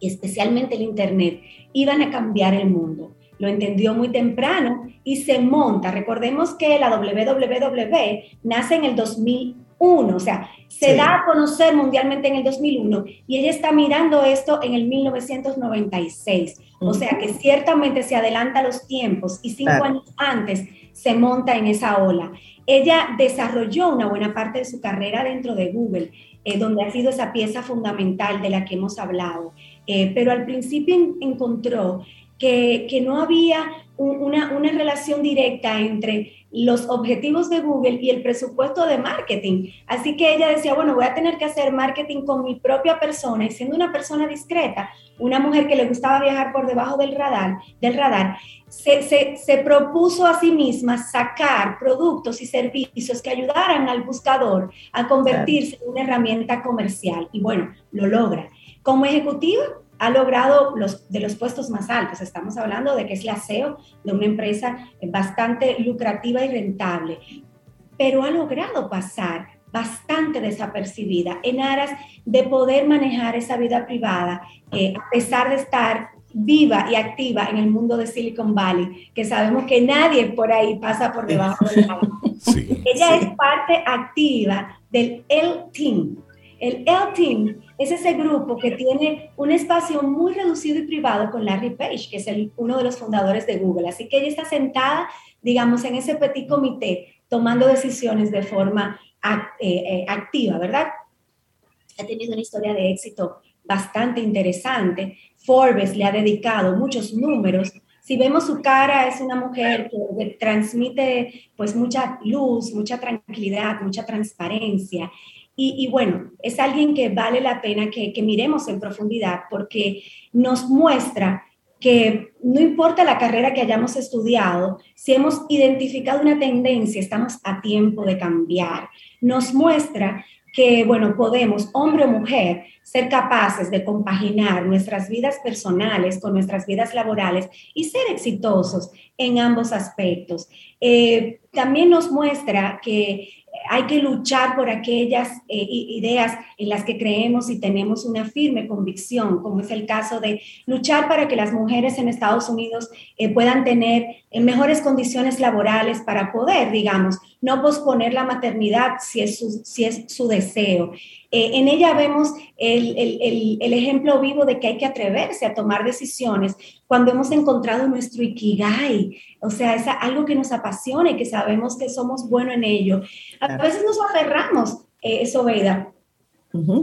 Speaker 6: y especialmente el Internet, iban a cambiar el mundo. Lo entendió muy temprano y se monta. Recordemos que la WWW nace en el 2000 o sea, se da a conocer mundialmente en el 2001 y ella está mirando esto en el 1996. O sea que ciertamente se adelanta los tiempos y cinco años antes se monta en esa ola. Ella desarrolló una buena parte de su carrera dentro de Google, eh, donde ha sido esa pieza fundamental de la que hemos hablado. Eh, pero al principio encontró que, que no había una, una relación directa entre los objetivos de Google y el presupuesto de marketing. Así que ella decía, bueno, voy a tener que hacer marketing con mi propia persona y siendo una persona discreta, una mujer que le gustaba viajar por debajo del radar, del radar se, se, propuso a sí misma sacar productos y servicios que ayudaran al buscador a convertirse en una herramienta comercial. Y bueno, lo logra. Como ejecutiva, ha logrado los, de los puestos más altos. Estamos hablando de que es la CEO de una empresa bastante lucrativa y rentable, pero ha logrado pasar bastante desapercibida en aras de poder manejar esa vida privada, eh, a pesar de estar viva y activa en el mundo de Silicon Valley, que sabemos que nadie por ahí pasa por debajo del agua. Ella es parte activa del L-Team. El L-Team es ese grupo que tiene un espacio muy reducido y privado con Larry Page, que es uno de los fundadores de Google. Así que ella está sentada, digamos, en ese petit comité, tomando decisiones de forma eh, eh, activa, ¿verdad? Ha tenido una historia de éxito bastante interesante. Forbes le ha dedicado muchos números. Si vemos su cara, es una mujer que transmite pues mucha luz, mucha tranquilidad, mucha transparencia. Y, bueno, es alguien que vale la pena que, miremos en profundidad porque nos muestra que no importa la carrera que hayamos estudiado, si hemos identificado una tendencia, estamos a tiempo de cambiar. Nos muestra que, bueno, podemos, hombre o mujer, ser capaces de compaginar nuestras vidas personales con nuestras vidas laborales y ser exitosos en ambos aspectos. Eh, también nos muestra que hay que luchar por aquellas eh, ideas en las que creemos y tenemos una firme convicción, como es el caso de luchar para que las mujeres en Estados Unidos eh, puedan tener en mejores condiciones laborales para poder, digamos, no posponer la maternidad si es su, si es su deseo. Eh, en ella vemos el, el, el, ejemplo vivo de que hay que atreverse a tomar decisiones cuando hemos encontrado nuestro ikigai, o sea, es algo que nos apasiona y que sabemos que somos buenos en ello. A veces nos aferramos, eh, Sobeida,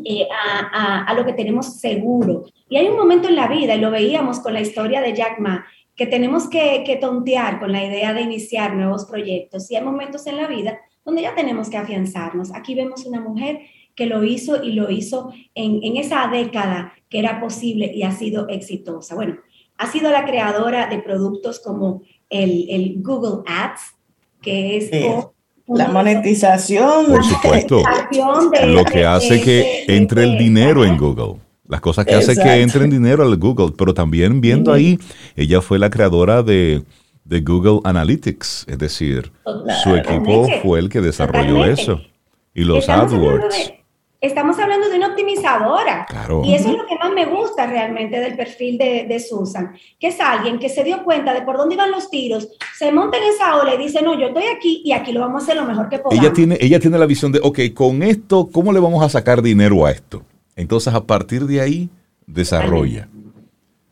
Speaker 6: eh, a, a, a, lo que tenemos seguro. Y hay un momento en la vida, y lo veíamos con la historia de Jack Ma, que tenemos que, que tontear con la idea de iniciar nuevos proyectos. Y hay momentos en la vida donde ya tenemos que afianzarnos. Aquí vemos una mujer que lo hizo y lo hizo en, en, esa década que era posible y ha sido exitosa. Bueno, ha sido la creadora de productos como el, el Google Ads, que es...
Speaker 3: la monetización.
Speaker 2: Por supuesto. lo que hace que entre el dinero en Google. Las cosas que hace que entre en dinero al Google. Pero también viendo ahí, ella fue la creadora de, de Google Analytics, es decir, su equipo fue el que desarrolló eso. Y los AdWords.
Speaker 6: estamos hablando de una optimizadora. Y eso es lo que más me gusta realmente del perfil de, Susan, que es alguien que se dio cuenta de por dónde iban los tiros, se monta en esa ola y dice, no, yo estoy aquí y aquí lo vamos a hacer lo mejor que podamos.
Speaker 2: Ella tiene, ella tiene la visión de, ok, con esto, ¿cómo le vamos a sacar dinero a esto? Entonces, a partir de ahí, desarrolla.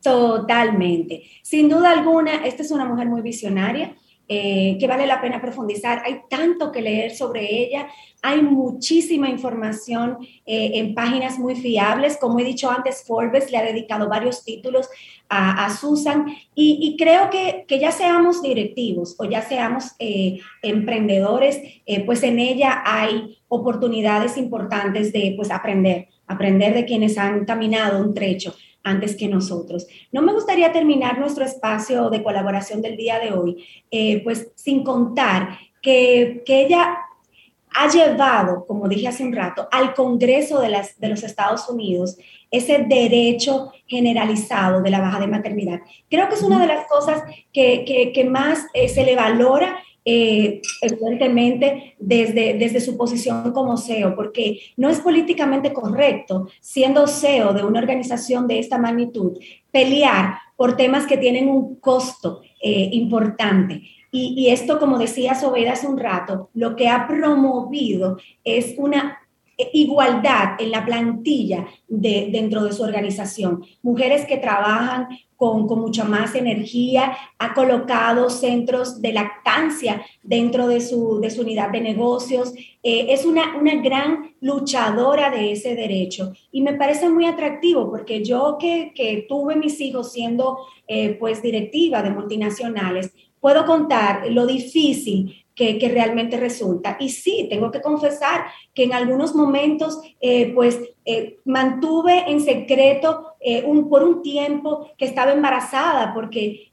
Speaker 6: Totalmente. Sin duda alguna, esta es una mujer muy visionaria. Eh, que vale la pena profundizar. Hay tanto que leer sobre ella, hay muchísima información eh, en páginas muy fiables. Como he dicho antes, Forbes le ha dedicado varios títulos a, Susan y, creo que, que, ya seamos directivos o ya seamos eh, emprendedores, pues en ella hay oportunidades importantes de pues aprender, aprender de quienes han caminado un trecho antes que nosotros. No me gustaría terminar nuestro espacio de colaboración del día de hoy, eh, pues sin contar que, que, ella ha llevado, como dije hace un rato, al Congreso de, las, de los Estados Unidos ese derecho generalizado de la baja de maternidad. Creo que es una de las cosas que, que, que más eh, se le valora eh, evidentemente desde, desde su posición como CEO, porque no es políticamente correcto, siendo CEO de una organización de esta magnitud, pelear por temas que tienen un costo eh, importante. Y, esto, como decía Sobeda hace un rato, lo que ha promovido es una igualdad en la plantilla de, dentro de su organización. Mujeres que trabajan con, mucha más energía, ha colocado centros de lactancia dentro de su, de su unidad de negocios. Eh, es una, una gran luchadora de ese derecho y me parece muy atractivo porque yo que, que tuve mis hijos siendo eh, pues directiva de multinacionales, puedo contar lo difícil que, que, realmente resulta. Y sí, tengo que confesar que en algunos momentos, eh, pues, eh, mantuve en secreto eh, un, por un tiempo que estaba embarazada porque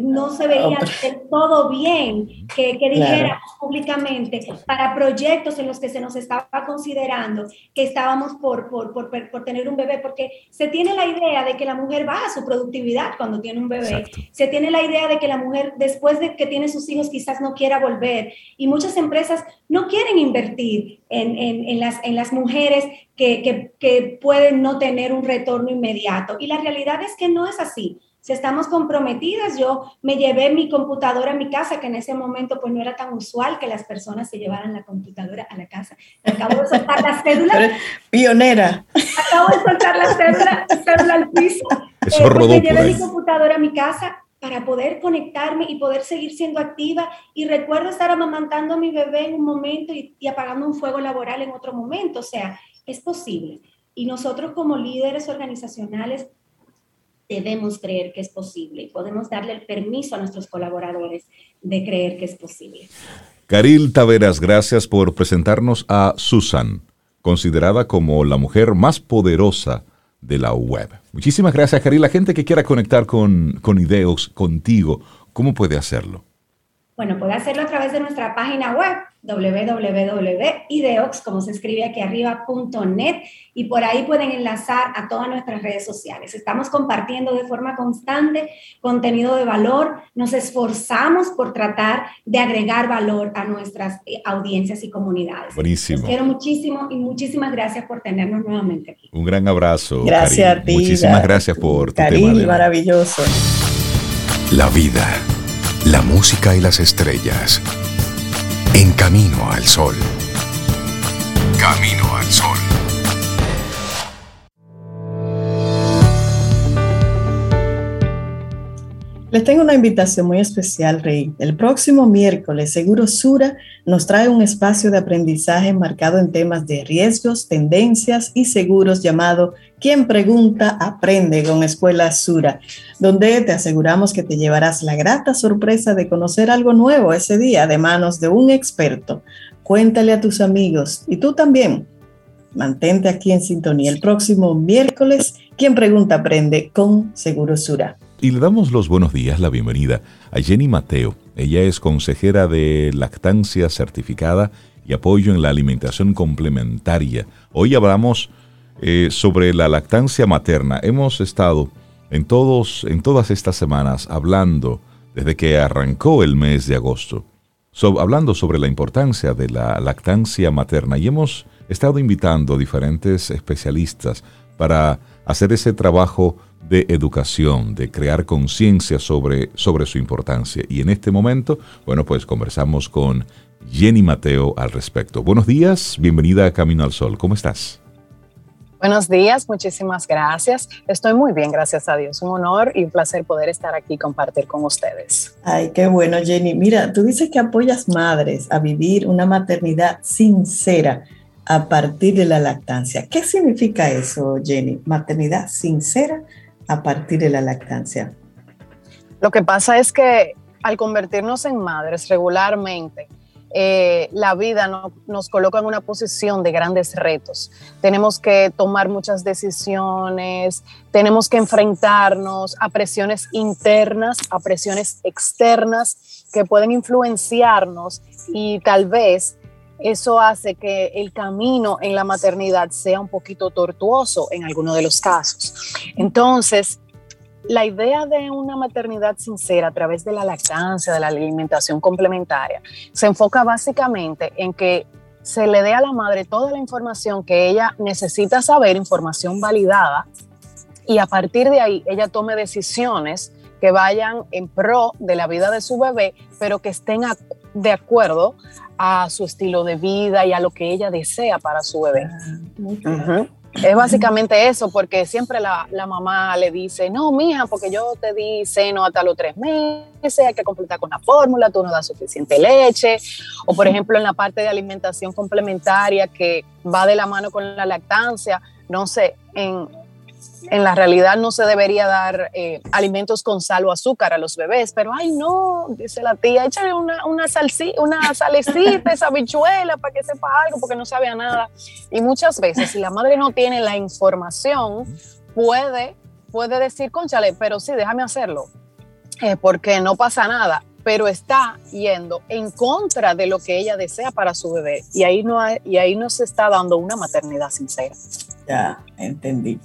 Speaker 6: no se veía del todo bien que, que dijéramos públicamente para proyectos en los que se nos estaba considerando que estábamos por, por, por, por, tener un bebé, porque se tiene la idea de que la mujer baja su productividad cuando tiene un bebé, se tiene la idea de que la mujer después de que tiene sus hijos quizás no quiera volver. Y muchas empresas no quieren invertir en, en, en las, en las mujeres que, que, que, pueden no tener un retorno inmediato. Y la realidad es que no es así. Si estamos comprometidas, yo me llevé mi computadora a mi casa, que en ese momento pues no era tan usual que las personas se llevaran la computadora a la casa. Acabo de soltar la cédula.
Speaker 3: Pionera.
Speaker 6: Acabo de soltar la cédula, cédula al piso. Eso eh, pues, me llevé mi computadora a mi casa para poder conectarme y poder seguir siendo activa. Y recuerdo estar amamantando a mi bebé en un momento y, apagando un fuego laboral en otro momento. O sea, es posible. Y nosotros como líderes organizacionales debemos creer que es posible y podemos darle el permiso a nuestros colaboradores de creer que es posible.
Speaker 2: Caril Taveras, gracias por presentarnos a Susan, considerada como la mujer más poderosa de la web. Muchísimas gracias, Cari. La gente que quiera conectar con, con Ideox, contigo, ¿cómo puede hacerlo?
Speaker 6: Bueno, puede hacerlo a través de nuestra página web www.ideox, como se escribe aquí arriba, .net, y por ahí pueden enlazar a todas nuestras redes sociales. Estamos compartiendo de forma constante contenido de valor, nos esforzamos por tratar de agregar valor a nuestras eh, audiencias y comunidades.
Speaker 2: Buenísimo.
Speaker 6: Los quiero muchísimo y muchísimas gracias por tenernos nuevamente aquí.
Speaker 2: Un gran abrazo.
Speaker 3: Gracias a ti.
Speaker 2: Muchísimas gracias por tu
Speaker 3: tema. maravilloso.
Speaker 5: La vida, la música y las estrellas en Camino al Sol.
Speaker 3: Les tengo una invitación muy especial, Rey. El próximo miércoles, Seguro Sura nos trae un espacio de aprendizaje marcado en temas de riesgos, tendencias y seguros llamado Quien pregunta, aprende con Escuela Sura, donde te aseguramos que te llevarás la grata sorpresa de conocer algo nuevo ese día de manos de un experto. Cuéntale a tus amigos y tú también. Mantente aquí en sintonía el próximo miércoles. Quien pregunta, aprende con Seguro Sura.
Speaker 2: Y le damos los buenos días, la bienvenida a Jenny Mateo. Ella es consejera de lactancia certificada y apoyo en la alimentación complementaria. Hoy hablamos eh, sobre la lactancia materna. Hemos estado en, todos, en todas estas semanas hablando desde que arrancó el mes de agosto, hablando sobre la importancia de la lactancia materna y hemos estado invitando diferentes especialistas para hacer ese trabajo de educación, de crear conciencia sobre, sobre su importancia. Y en este momento, bueno, pues conversamos con Jenny Mateo al respecto. Buenos días, bienvenida a Camino al Sol, ¿cómo estás?
Speaker 7: Buenos días, muchísimas gracias. Estoy muy bien, gracias a Dios. Un honor y un placer poder estar aquí y compartir con ustedes.
Speaker 3: Ay, qué bueno, Jenny. Mira, tú dices que apoyas madres a vivir una maternidad sincera a partir de la lactancia. ¿Qué significa eso, Jenny? Maternidad sincera a partir de la lactancia.
Speaker 7: Lo que pasa es que al convertirnos en madres regularmente, eh, la vida nos coloca en una posición de grandes retos. Tenemos que tomar muchas decisiones, tenemos que enfrentarnos a presiones internas, a presiones externas que pueden influenciarnos y tal vez eso hace que el camino en la maternidad sea un poquito tortuoso en algunos de los casos. Entonces, la idea de una maternidad sincera a través de la lactancia, de la alimentación complementaria, se enfoca básicamente en que se le dé a la madre toda la información que ella necesita saber, información validada, y a partir de ahí ella tome decisiones que vayan en pro de la vida de su bebé, pero que estén de acuerdo a su estilo de vida y a lo que ella desea para su bebé. Es básicamente eso, porque siempre la, mamá le dice, no, mija, porque yo te di seno hasta los tres meses, hay que completar con la fórmula, tú no das suficiente leche. O por ejemplo, en la parte de alimentación complementaria que va de la mano con la lactancia, no sé, en, en la realidad no se debería dar eh, alimentos con sal o azúcar a los bebés, pero ay no, dice la tía, échale una, una, una salecita, esa bichuela para que sepa algo, porque no sabe nada. Y muchas veces, si la madre no tiene la información, puede, puede decir, conchale, pero sí, déjame hacerlo, eh, porque no pasa nada pero está yendo en contra de lo que ella desea para su bebé y ahí no y ahí no se está dando una maternidad sincera.
Speaker 3: Ya, entendí.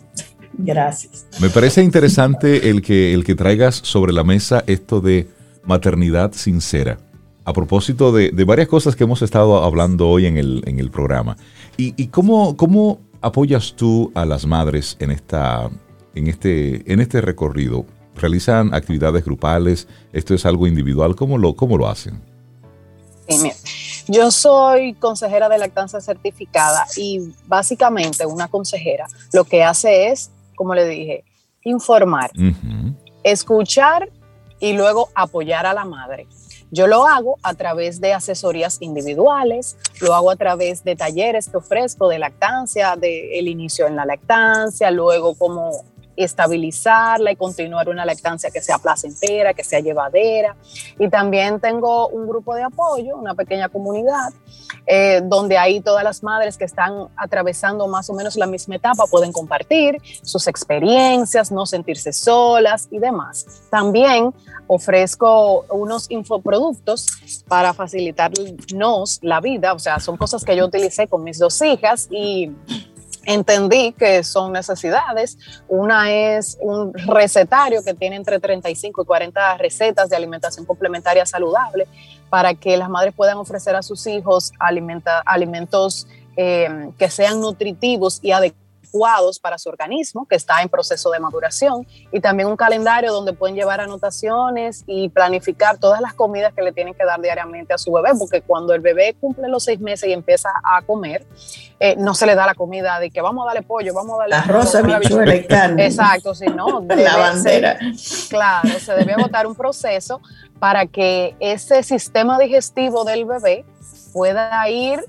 Speaker 3: Gracias.
Speaker 2: Me parece interesante el que, el que traigas sobre la mesa esto de maternidad sincera. A propósito de, varias cosas que hemos estado hablando hoy en el, en el programa. ¿Y, cómo, cómo, apoyas tú a las madres en, esta, en, este, en este recorrido? ¿Realizan actividades grupales? ¿Esto es algo individual? ¿Cómo lo, cómo lo hacen?
Speaker 7: Yo soy consejera de lactancia certificada y básicamente una consejera lo que hace es como le dije, informar, escuchar y luego apoyar a la madre. Yo lo hago a través de asesorías individuales, lo hago a través de talleres que ofrezco de lactancia, de el inicio en la lactancia, luego como estabilizarla y continuar una lactancia que sea placentera, que sea llevadera. Y también tengo un grupo de apoyo, una pequeña comunidad, eh, donde ahí todas las madres que están atravesando más o menos la misma etapa pueden compartir sus experiencias, no sentirse solas y demás. También ofrezco unos infoproductos para facilitarnos la vida, o sea, son cosas que yo utilicé con mis dos hijas y entendí que son necesidades. Una es un recetario que tiene entre 35 y 40 recetas de alimentación complementaria saludable para que las madres puedan ofrecer a sus hijos alimentos eh, que sean nutritivos y adecuados para su organismo, que está en proceso de maduración, y también un calendario donde pueden llevar anotaciones y planificar todas las comidas que le tienen que dar diariamente a su bebé, porque cuando el bebé cumple los seis meses y empieza a comer, eh, no se le da la comida de que vamos a darle pollo, vamos a darle
Speaker 3: arroz, habichuela carne.
Speaker 7: Exacto, si no,
Speaker 3: la bandera.
Speaker 7: claro, se debe agotar un proceso para que ese sistema digestivo del bebé pueda ir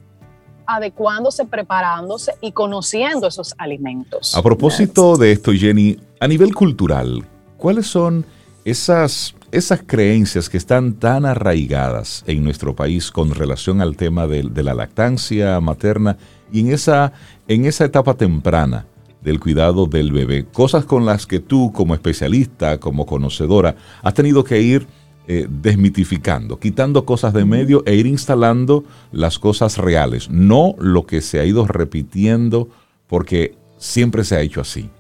Speaker 7: adecuándose, preparándose y conociendo esos alimentos.
Speaker 2: A propósito de esto, Jenny, a nivel cultural, ¿cuáles son esas, esas creencias que están tan arraigadas en nuestro país con relación al tema de, la lactancia materna y en esa, en esa etapa temprana? del cuidado del bebé, cosas con las que tú como especialista, como conocedora, has tenido que ir eh, desmitificando, quitando cosas de medio e ir instalando las cosas reales, no lo que se ha ido repitiendo porque siempre se ha hecho así.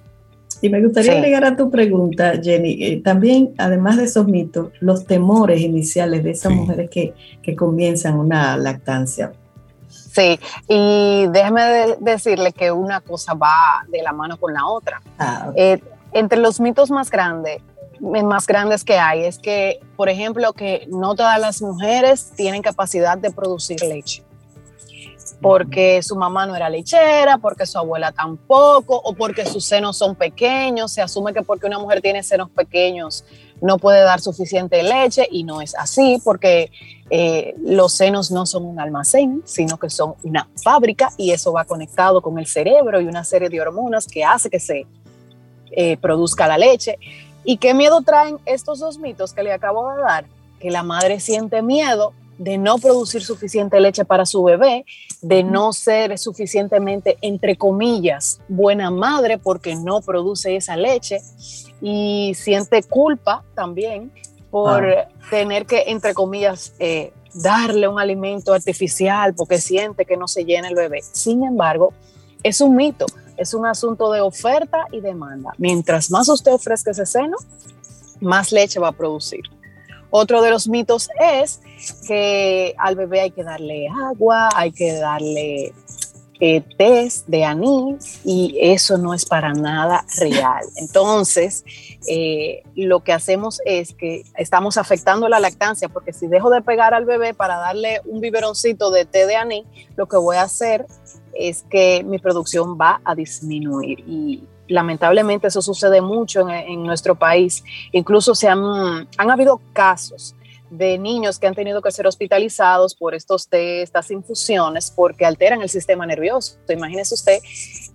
Speaker 3: Y me gustaría llegar a tu pregunta, Jenny. Eh, también, además de esos mitos, los temores iniciales de esas mujeres que, que comienzan una lactancia.
Speaker 7: Sí, y déjeme decirle que una cosa va de la mano con la otra. Ah, eh, entre los mitos más grandes, más grandes que hay es que, por ejemplo, que no todas las mujeres tienen capacidad de producir leche porque su mamá no era lechera, porque su abuela tampoco, o porque sus senos son pequeños. Se asume que porque una mujer tiene senos pequeños no puede dar suficiente leche y no es así, porque eh, los senos no son un almacén, sino que son una fábrica y eso va conectado con el cerebro y una serie de hormonas que hace que se eh, produzca la leche. ¿Y qué miedo traen estos dos mitos que le acabo de dar? Que la madre siente miedo de no producir suficiente leche para su bebé, de no ser suficientemente, entre comillas, buena madre porque no produce esa leche y siente culpa también por ah. tener que, entre comillas, eh, darle un alimento artificial porque siente que no se llena el bebé. Sin embargo, es un mito, es un asunto de oferta y demanda. Mientras más usted ofrezca ese seno, más leche va a producir. Otro de los mitos es que al bebé hay que darle agua, hay que darle eh, de anís y eso no es para nada real. Entonces, eh, lo que hacemos es que estamos afectando la lactancia porque si dejo de pegar al bebé para darle un biberoncito de té de anís, lo que voy a hacer es que mi producción va a disminuir y lamentablemente eso sucede mucho en, nuestro país. Incluso se han, han habido casos de niños que han tenido que ser hospitalizados por estos té, estas infusiones, porque alteran el sistema nervioso. Imagínese usted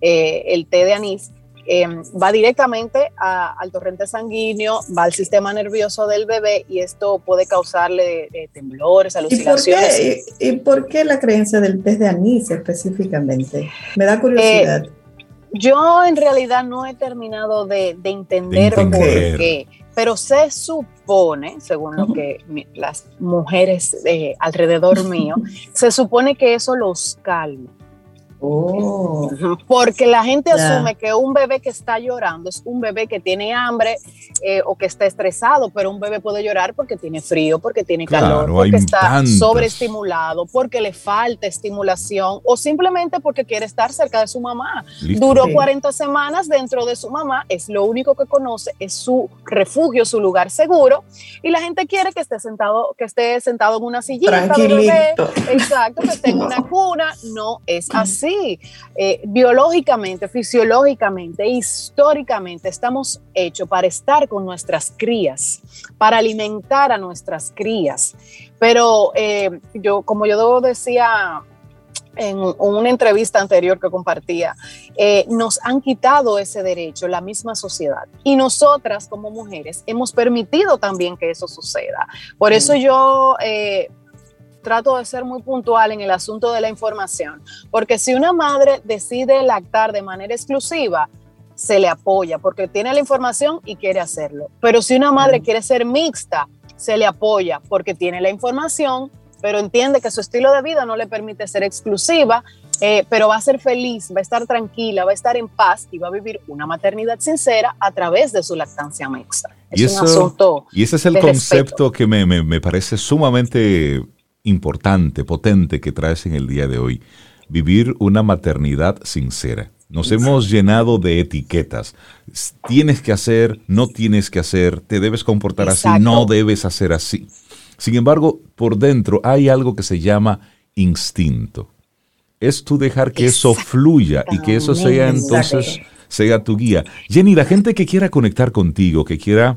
Speaker 7: eh, el té de anís. Em, va directamente al torrente sanguíneo, va al sistema nervioso del bebé y esto puede causarle eh, temblores, alucinaciones.
Speaker 3: ¿Y por, qué, la creencia del té de anís específicamente? Me da curiosidad. Eh,
Speaker 7: yo en realidad no he terminado de, entender, por qué, pero se supone, según lo que las mujeres eh, alrededor mío, se supone que eso los calma. Oh. Porque la gente asume que un bebé que está llorando es un bebé que tiene hambre eh, o que está estresado, pero un bebé puede llorar porque tiene frío, porque tiene calor, porque está sobreestimulado, porque le falta estimulación o simplemente porque quiere estar cerca de su mamá. Duró 40 semanas dentro de su mamá, es lo único que conoce, es su refugio, su lugar seguro y la gente quiere que esté sentado, que esté sentado en una sillita de bebé, exacto, que esté en una cuna, no es así sí, eh, biológicamente, fisiológicamente, históricamente estamos hechos para estar con nuestras crías, para alimentar a nuestras crías. Pero eh, yo, como yo decía en una entrevista anterior que compartía, eh, nos han quitado ese derecho, la misma sociedad. Y nosotras como mujeres hemos permitido también que eso suceda. Por eso mm. yo trato de ser muy puntual en el asunto de la información, porque si una madre decide lactar de manera exclusiva, se le apoya porque tiene la información y quiere hacerlo. Pero si una madre quiere ser mixta, se le apoya porque tiene la información, pero entiende que su estilo de vida no le permite ser exclusiva, eh, pero va a ser feliz, va a estar tranquila, va a estar en paz y va a vivir una maternidad sincera a través de su lactancia mixta.
Speaker 2: Es y un asunto. Y ese es el concepto que me, me, me parece sumamente importante, potente que traes en el día de hoy. Vivir una maternidad sincera. Nos hemos llenado de etiquetas. Tienes que hacer, no tienes que hacer, te debes comportar así, no debes hacer así. Sin embargo, por dentro hay algo que se llama instinto. Es tú dejar que eso fluya y que eso sea entonces, sea tu guía. Jenny, la gente que quiera conectar contigo, que quiera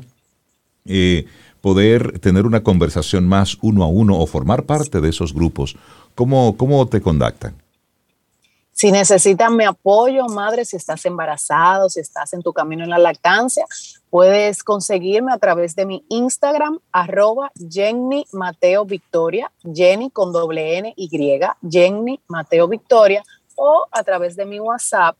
Speaker 2: eh, poder tener una conversación más uno a uno o formar parte de esos grupos, ¿cómo, cómo te contactan?
Speaker 7: Si necesitan mi apoyo, madre, si estás embarazado, si estás en tu camino en la lactancia, puedes conseguirme a través de mi Instagram, arroba Jenny Mateo Victoria, Jenny con doble N Y, Jenny Mateo Victoria, o a través de mi WhatsApp,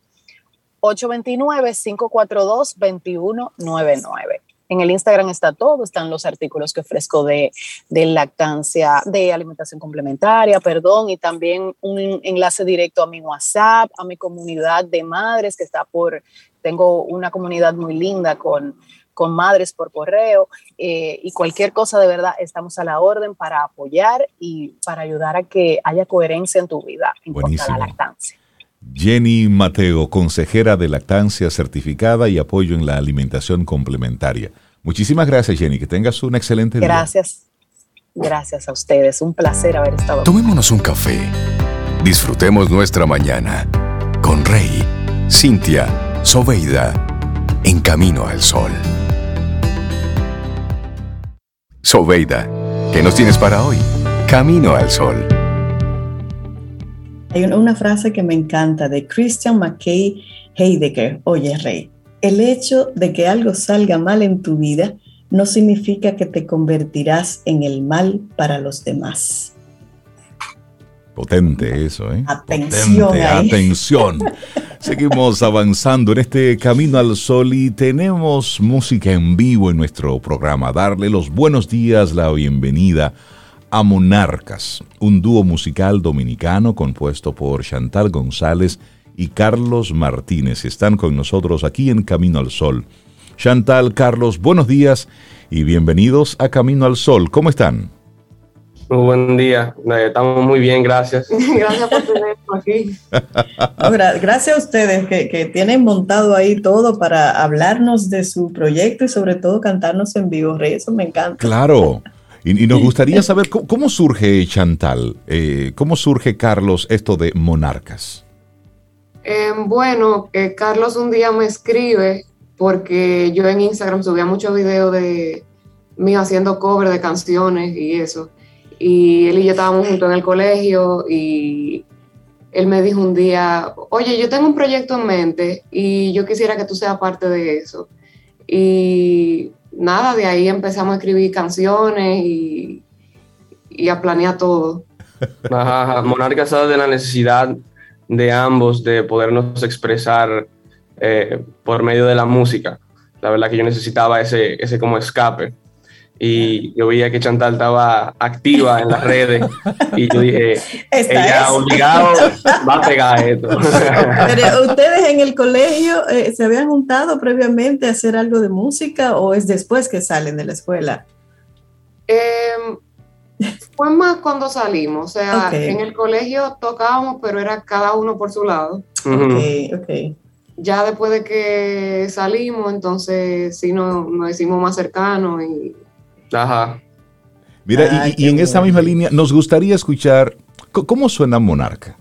Speaker 7: 829-542-2199. En el Instagram está todo, están los artículos que ofrezco de, de lactancia, de alimentación complementaria, perdón, y también un enlace directo a mi WhatsApp, a mi comunidad de madres que está por, tengo una comunidad muy linda con con madres por correo eh, y cualquier cosa de verdad estamos a la orden para apoyar y para ayudar a que haya coherencia en tu vida en cuanto a la lactancia.
Speaker 2: Jenny Mateo, consejera de lactancia certificada y apoyo en la alimentación complementaria. Muchísimas gracias, Jenny. Que tengas un excelente
Speaker 7: día. Gracias. Gracias a ustedes. Un placer haber estado.
Speaker 5: Tomémonos un café. Disfrutemos nuestra mañana con Rey, Cintia, Soveida, en camino al sol. Soveida, ¿qué nos tienes para hoy? Camino al sol.
Speaker 3: Hay una frase que me encanta de Christian McKay Heidegger. Oye, Rey, el hecho de que algo salga mal en tu vida no significa que te convertirás en el mal para los demás.
Speaker 2: Potente eso, ¿eh?
Speaker 3: Atención.
Speaker 2: atención. Seguimos avanzando en este camino al sol y tenemos música en vivo en nuestro programa. Darle los buenos días, la bienvenida a Monarcas, un dúo musical dominicano compuesto por Chantal González y Carlos Martínez. Están con nosotros aquí en Camino al Sol. Chantal, Carlos, buenos días y bienvenidos a Camino al Sol. ¿Cómo están?
Speaker 8: Muy buen día, eh, estamos muy bien, gracias.
Speaker 9: gracias por tenernos aquí.
Speaker 3: gracias a ustedes que, tienen montado ahí todo para hablarnos de su proyecto y sobre todo cantarnos en vivo, Rey, eso me encanta.
Speaker 2: Claro, y, nos gustaría saber cómo, surge Chantal, eh, cómo surge Carlos esto de Monarcas.
Speaker 9: Em, bueno, eh, Carlos un día me escribe porque yo en Instagram subía muchos videos de mí haciendo cover de canciones y eso y él y yo estábamos juntos en el colegio y él me dijo un día, oye, yo tengo un proyecto en mente y yo quisiera que tú seas parte de eso. Y nada, de ahí empezamos a escribir canciones y, a planear todo.
Speaker 8: Monarca sabe de la necesidad de ambos de podernos expresar eh, por medio de la música. La verdad que yo necesitaba ese, ese como escape y yo veía que Chantal estaba activa en las redes y yo dije, ella obligado va a pegar esto.
Speaker 3: Pero ustedes en el colegio eh, se habían juntado previamente a hacer algo de música o es después que salen de la escuela?
Speaker 9: Em, fue más cuando salimos, o sea, en el colegio tocábamos, pero era cada uno por su lado. Ya después de que salimos, entonces sí nos, nos hicimos más cercanos y
Speaker 8: Ajá.
Speaker 2: Mira, y, en esa misma línea, nos gustaría escuchar cómo suena Monarca.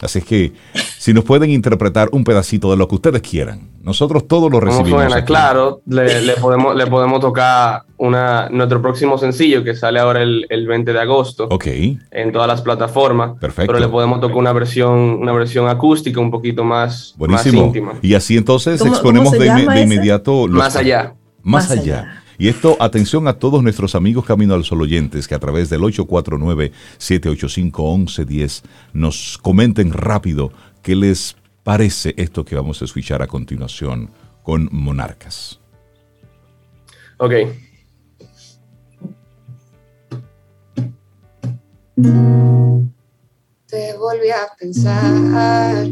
Speaker 2: Así que, si nos pueden interpretar un pedacito de lo que ustedes quieran, nosotros todos lo recibimos.
Speaker 8: Suena? Claro, le, podemos, le podemos tocar una, nuestro próximo sencillo que sale ahora el, 20 de agosto.
Speaker 2: Ok.
Speaker 8: En todas las plataformas.
Speaker 2: Perfecto.
Speaker 8: Pero le podemos tocar una versión, una versión acústica un poquito más,
Speaker 2: Buenísimo. íntima. Y así entonces exponemos de, inmediato.
Speaker 8: más allá.
Speaker 2: Más, allá. Y esto, atención a todos nuestros amigos Camino al Sol oyentes que a través del 849-785-1110 nos comenten rápido qué les parece esto que vamos a escuchar a continuación con Monarcas.
Speaker 8: Ok.
Speaker 9: Te volví a pensar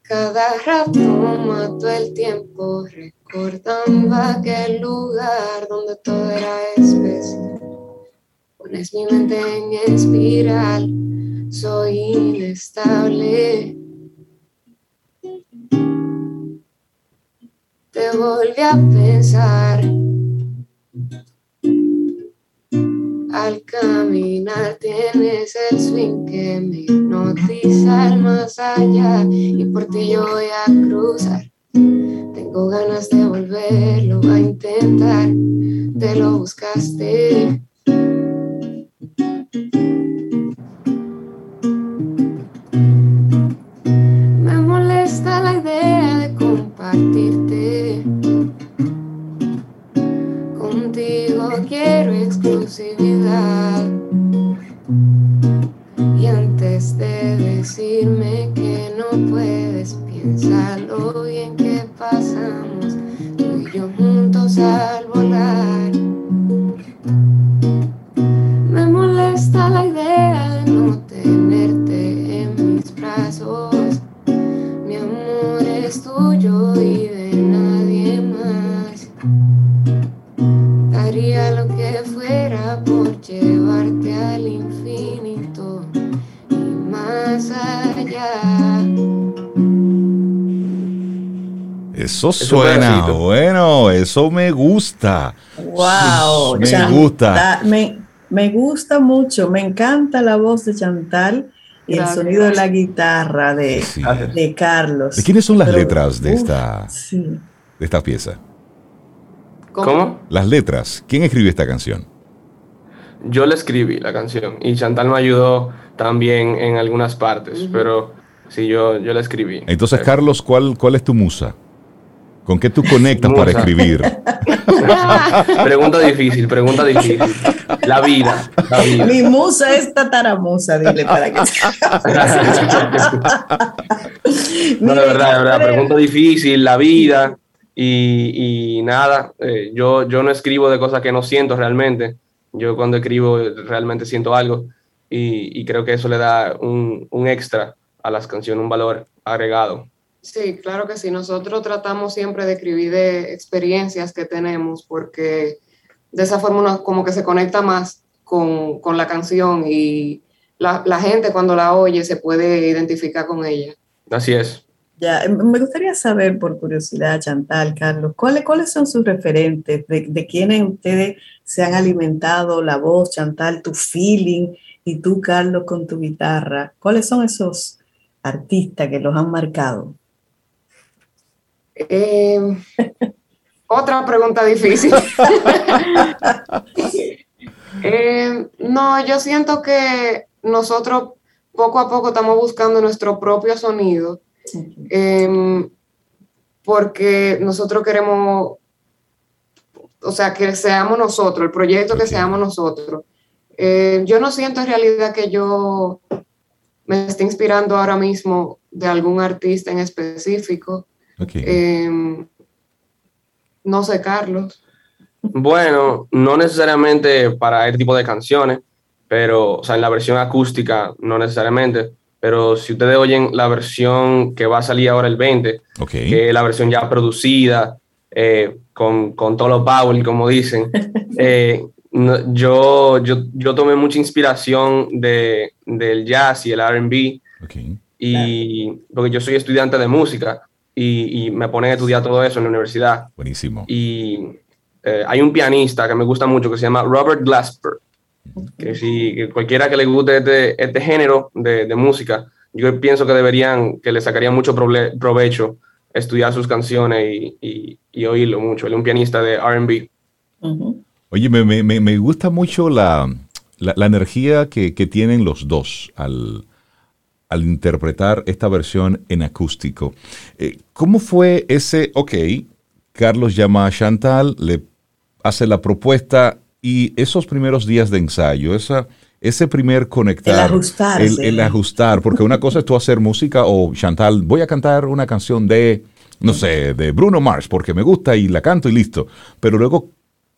Speaker 9: cada rato mato el tiempo recordando aquel lugar donde todo era especial. Pones mi mente en espiral, soy inestable. Te volví a pensar al caminar tienes el swing que me hipnotiza al más allá y por ti yo voy a cruzar. Tengo ganas de volverlo a intentar, te lo buscaste. Me molesta la idea de compartirte Contigo quiero exclusividad. outside.
Speaker 2: Eso suena bueno, eso me gusta.
Speaker 3: Wow,
Speaker 2: me gusta.
Speaker 3: Me, me, gusta mucho, me encanta la voz de Chantal y el sonido de la guitarra de, de Carlos.
Speaker 2: ¿De quiénes son las letras de esta, de esta pieza?
Speaker 8: ¿Cómo?
Speaker 2: Las letras. ¿Quién escribió esta canción?
Speaker 8: Yo la escribí, la canción, y Chantal me ayudó también en algunas partes, pero sí, yo, yo la escribí.
Speaker 2: Entonces, Carlos, ¿cuál, ¿cuál es tu musa? ¿Con qué tú conectas para escribir?
Speaker 8: pregunta difícil, pregunta difícil. La vida,
Speaker 3: Mi musa es tataramusa, dile para que.
Speaker 8: no, de verdad, de verdad, pregunta difícil, la vida. Y, nada, eh, yo, yo no escribo de cosas que no siento realmente. Yo cuando escribo realmente siento algo y, creo que eso le da un, un, extra a las canciones, un valor agregado.
Speaker 9: Sí, claro que sí. Nosotros tratamos siempre de escribir de experiencias que tenemos porque de esa forma uno como que se conecta más con, con la canción y la, la gente cuando la oye se puede identificar con ella.
Speaker 8: Así es.
Speaker 3: Ya, em, me gustaría saber, por curiosidad, Chantal, Carlos, ¿cuáles, cuáles son sus referentes? De, de quiénes ustedes se han alimentado la voz, Chantal, tu feeling, y tú, Carlos, con tu guitarra. ¿Cuáles son esos artistas que los han marcado?
Speaker 9: Em, otra pregunta difícil. Em, no, yo siento que nosotros poco a poco estamos buscando nuestro propio sonido Em, porque nosotros queremos, o sea, que seamos nosotros, el proyecto que seamos nosotros. Eh, yo no siento en realidad que yo me esté inspirando ahora mismo de algún artista en específico. Em, no sé, Carlos.
Speaker 8: Bueno, no necesariamente para este tipo de canciones, pero, o sea, en la versión acústica, no necesariamente. Pero si ustedes oyen la versión que va a salir ahora el 20, que es la versión ya producida, eh, con, con todos los power, como dicen, eh, yo, yo, yo, tomé mucha inspiración de, del jazz y el RB, y porque yo soy estudiante de música y, y, me ponen a estudiar todo eso en la universidad.
Speaker 2: Buenísimo.
Speaker 8: Y eh, hay un pianista que me gusta mucho que se llama Robert Glasper que si cualquiera que le guste este, este género de, de, música, yo pienso que deberían, que le sacarían mucho provecho estudiar sus canciones y, y, oírlo mucho. Él es un pianista de RB.
Speaker 2: Oye, me, me, me, gusta mucho la, la, energía que, que, tienen los dos al, al, interpretar esta versión en acústico. Eh, ¿Cómo fue ese, ok, Carlos llama a Chantal, le hace la propuesta, y esos primeros días de ensayo, esa, ese primer conectar,
Speaker 3: el ajustar,
Speaker 2: el, ajustar, porque una cosa es tú hacer música o Chantal, voy a cantar una canción de, no sé, de Bruno Mars, porque me gusta y la canto y listo, pero luego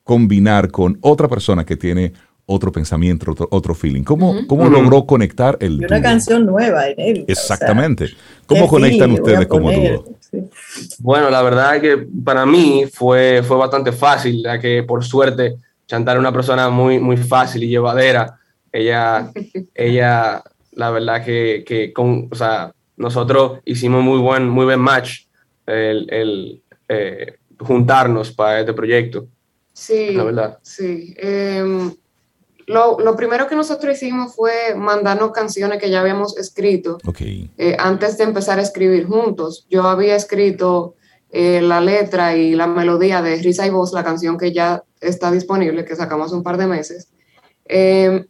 Speaker 2: combinar con otra persona que tiene otro pensamiento, otro, feeling. ¿Cómo, cómo logró conectar el
Speaker 3: y una canción nueva, en
Speaker 2: Exactamente. ¿Cómo conectan ustedes como dúo?
Speaker 8: Bueno, la verdad es que para mí fue, fue bastante fácil, ya que por suerte Chantal es una persona muy, muy fácil y llevadera. Ella, ella la verdad que, que con, o sea, nosotros hicimos muy buen, muy buen match el, el eh, juntarnos para este proyecto.
Speaker 9: Sí, la verdad. Sí. Em, lo, lo, primero que nosotros hicimos fue mandarnos canciones que ya habíamos escrito eh, antes de empezar a escribir juntos. Yo había escrito eh, la letra y la melodía de Risa y Voz, la canción que ya está disponible, que sacamos un par de meses. Em,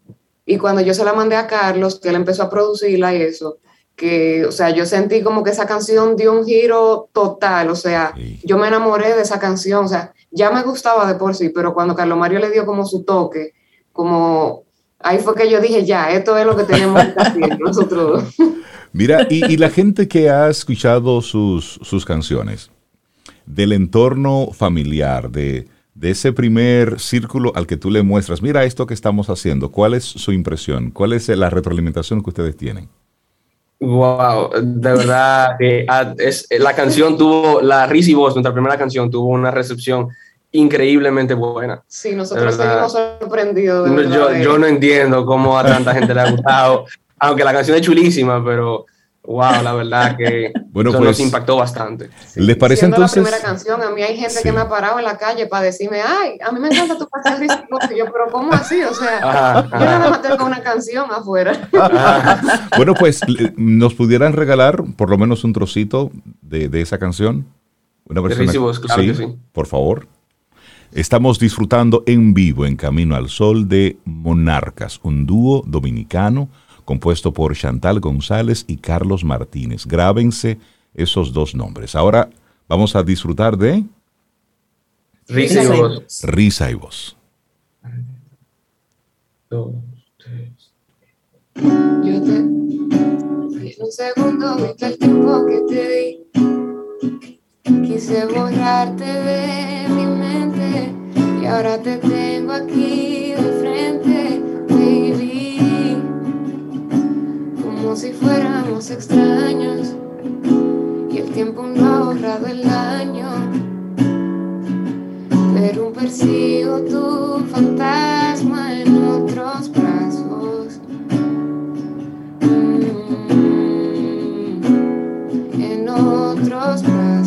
Speaker 9: y cuando yo se la mandé a Carlos, que él empezó a producirla y eso, que, o sea, yo sentí como que esa canción dio un giro total, o sea, yo me enamoré de esa canción, o sea, ya me gustaba de por sí, pero cuando Carlos Mario le dio como su toque, como, ahí fue que yo dije, ya, esto es lo que tenemos que hacer nosotros
Speaker 2: Mira, y, y, la gente que ha escuchado sus, sus canciones, del entorno familiar, de, de ese primer círculo al que tú le muestras, mira esto que estamos haciendo, ¿cuál es su impresión? ¿Cuál es la retroalimentación que ustedes tienen?
Speaker 8: Wow, de verdad, ah, es, la canción tuvo, la Risi Voz, nuestra primera canción, tuvo una recepción increíblemente buena.
Speaker 9: Sí, nosotros seguimos sorprendidos.
Speaker 8: yo, yo no entiendo cómo a tanta gente le ha gustado, aunque la canción es chulísima, pero Wow, la verdad que bueno, eso nos pues, impactó bastante.
Speaker 2: ¿Les parece
Speaker 9: Siendo
Speaker 2: entonces?
Speaker 9: la primera canción, a mí hay gente que me ha parado en la calle para decirme, ay, a mí me encanta tu y yo, pero ¿cómo así? O sea, yo nada más tengo una canción afuera.
Speaker 2: bueno, pues, ¿nos pudieran regalar por lo menos un trocito de, de esa canción?
Speaker 8: Una versión. Claro sí, sí.
Speaker 2: Por favor. Estamos disfrutando en vivo en Camino al Sol de Monarcas, un dúo dominicano compuesto por Chantal González y Carlos Martínez. Grábense esos dos nombres. Ahora vamos a disfrutar de
Speaker 8: Risa y voz.
Speaker 2: Risa y voz.
Speaker 9: Dos, tres. Yo te en un segundo viste el tiempo que te di. Quise borrarte de mi mente y ahora te tengo aquí de frente, baby como si fuéramos extraños y el tiempo no ha borrado el año. Pero persigo tu fantasma en otros brazos. Mm, en otros brazos.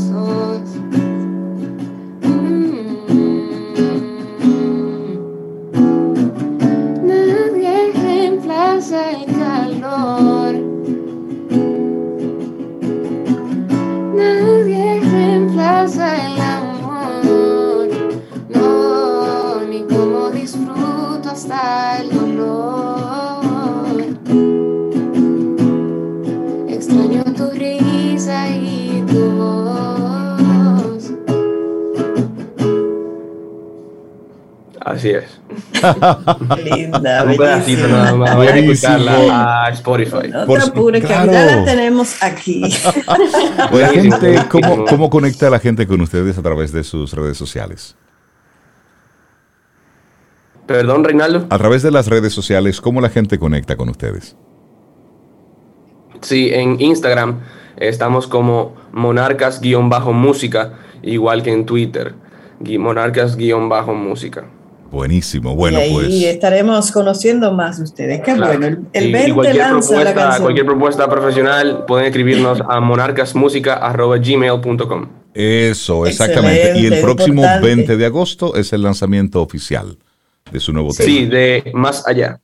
Speaker 8: Así es.
Speaker 3: Linda,
Speaker 8: Un pedacito nada más. Voy a escucharla a Spotify.
Speaker 3: No te apures, que ya la tenemos aquí.
Speaker 2: Oye, gente, ¿cómo, ¿cómo conecta la gente con ustedes a través de sus redes sociales?
Speaker 8: Perdón, Reinaldo.
Speaker 2: A través de las redes sociales, ¿cómo la gente conecta con ustedes?
Speaker 8: Sí, en Instagram estamos como monarcas-música, igual que en Twitter, monarcas-música.
Speaker 2: Buenísimo, bueno,
Speaker 3: y ahí
Speaker 2: pues.
Speaker 3: estaremos conociendo más de ustedes. Qué bueno, el, el 20
Speaker 8: cualquier
Speaker 3: lanza
Speaker 8: propuesta,
Speaker 3: la canción.
Speaker 8: Cualquier propuesta profesional pueden escribirnos a monarcasmusica.gmail.com.
Speaker 2: Eso, exactamente.
Speaker 3: Excelente,
Speaker 2: y el próximo
Speaker 3: importante.
Speaker 2: 20 de agosto es el lanzamiento oficial de su nuevo tema.
Speaker 8: Sí, de Más Allá.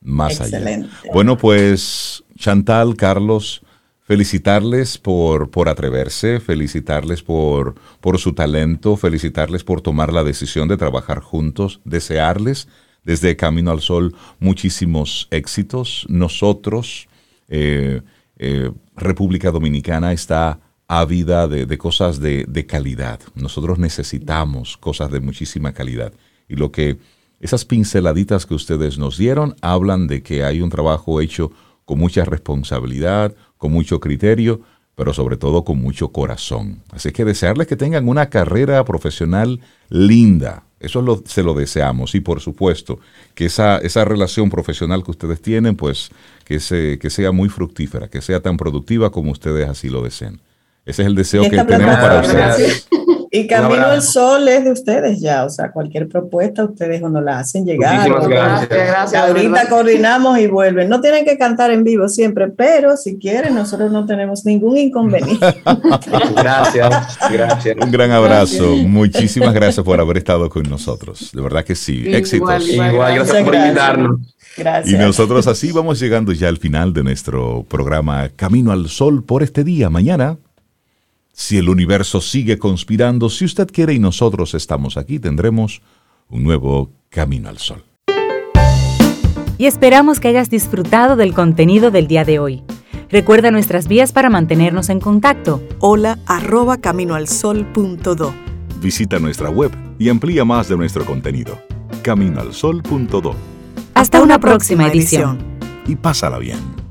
Speaker 2: Más
Speaker 3: Excelente.
Speaker 2: allá. Bueno, pues Chantal, Carlos, felicitarles por, por atreverse, felicitarles por, por su talento, felicitarles por tomar la decisión de trabajar juntos, desearles desde Camino al Sol muchísimos éxitos. Nosotros, eh, eh, República Dominicana, está ávida de, de cosas de, de calidad. Nosotros necesitamos cosas de muchísima calidad. Y lo que esas pinceladitas que ustedes nos dieron hablan de que hay un trabajo hecho con mucha responsabilidad, con mucho criterio, pero sobre todo con mucho corazón. Así que desearles que tengan una carrera profesional linda. Eso lo- se lo deseamos. Y por supuesto, que esa, esa relación profesional que ustedes tienen, pues que, se, que sea muy fructífera, que sea tan productiva como ustedes así lo deseen. Ese es el deseo que tenemos para ustedes.
Speaker 3: Y Camino al Sol es de ustedes ya, o sea, cualquier propuesta ustedes o nos la hacen llegar.
Speaker 8: Muchísimas gracias.
Speaker 9: Gracias,
Speaker 3: Ahorita coordinamos y vuelven. No tienen que cantar en vivo siempre, pero si quieren, nosotros no tenemos ningún inconveniente.
Speaker 8: Gracias, gracias.
Speaker 2: Un gran abrazo. Muchísimas gracias por haber estado con nosotros. De verdad que sí.
Speaker 9: Igual,
Speaker 2: Éxitos.
Speaker 9: igual.
Speaker 8: Igual, gracias por invitarnos.
Speaker 3: Gracias.
Speaker 2: Y nosotros así vamos llegando ya al final de nuestro programa Camino al Sol por este día. Mañana, si el universo sigue conspirando, si usted quiere y nosotros estamos aquí, tendremos un nuevo Camino al Sol.
Speaker 1: Y esperamos que hayas disfrutado del contenido del día de hoy. Recuerda nuestras vías para mantenernos en contacto.
Speaker 10: Hola arroba caminoalsol.do.
Speaker 4: Visita nuestra web y amplía más de nuestro contenido. Caminoalsol.do
Speaker 1: Hasta una próxima edición.
Speaker 4: y pásala bien.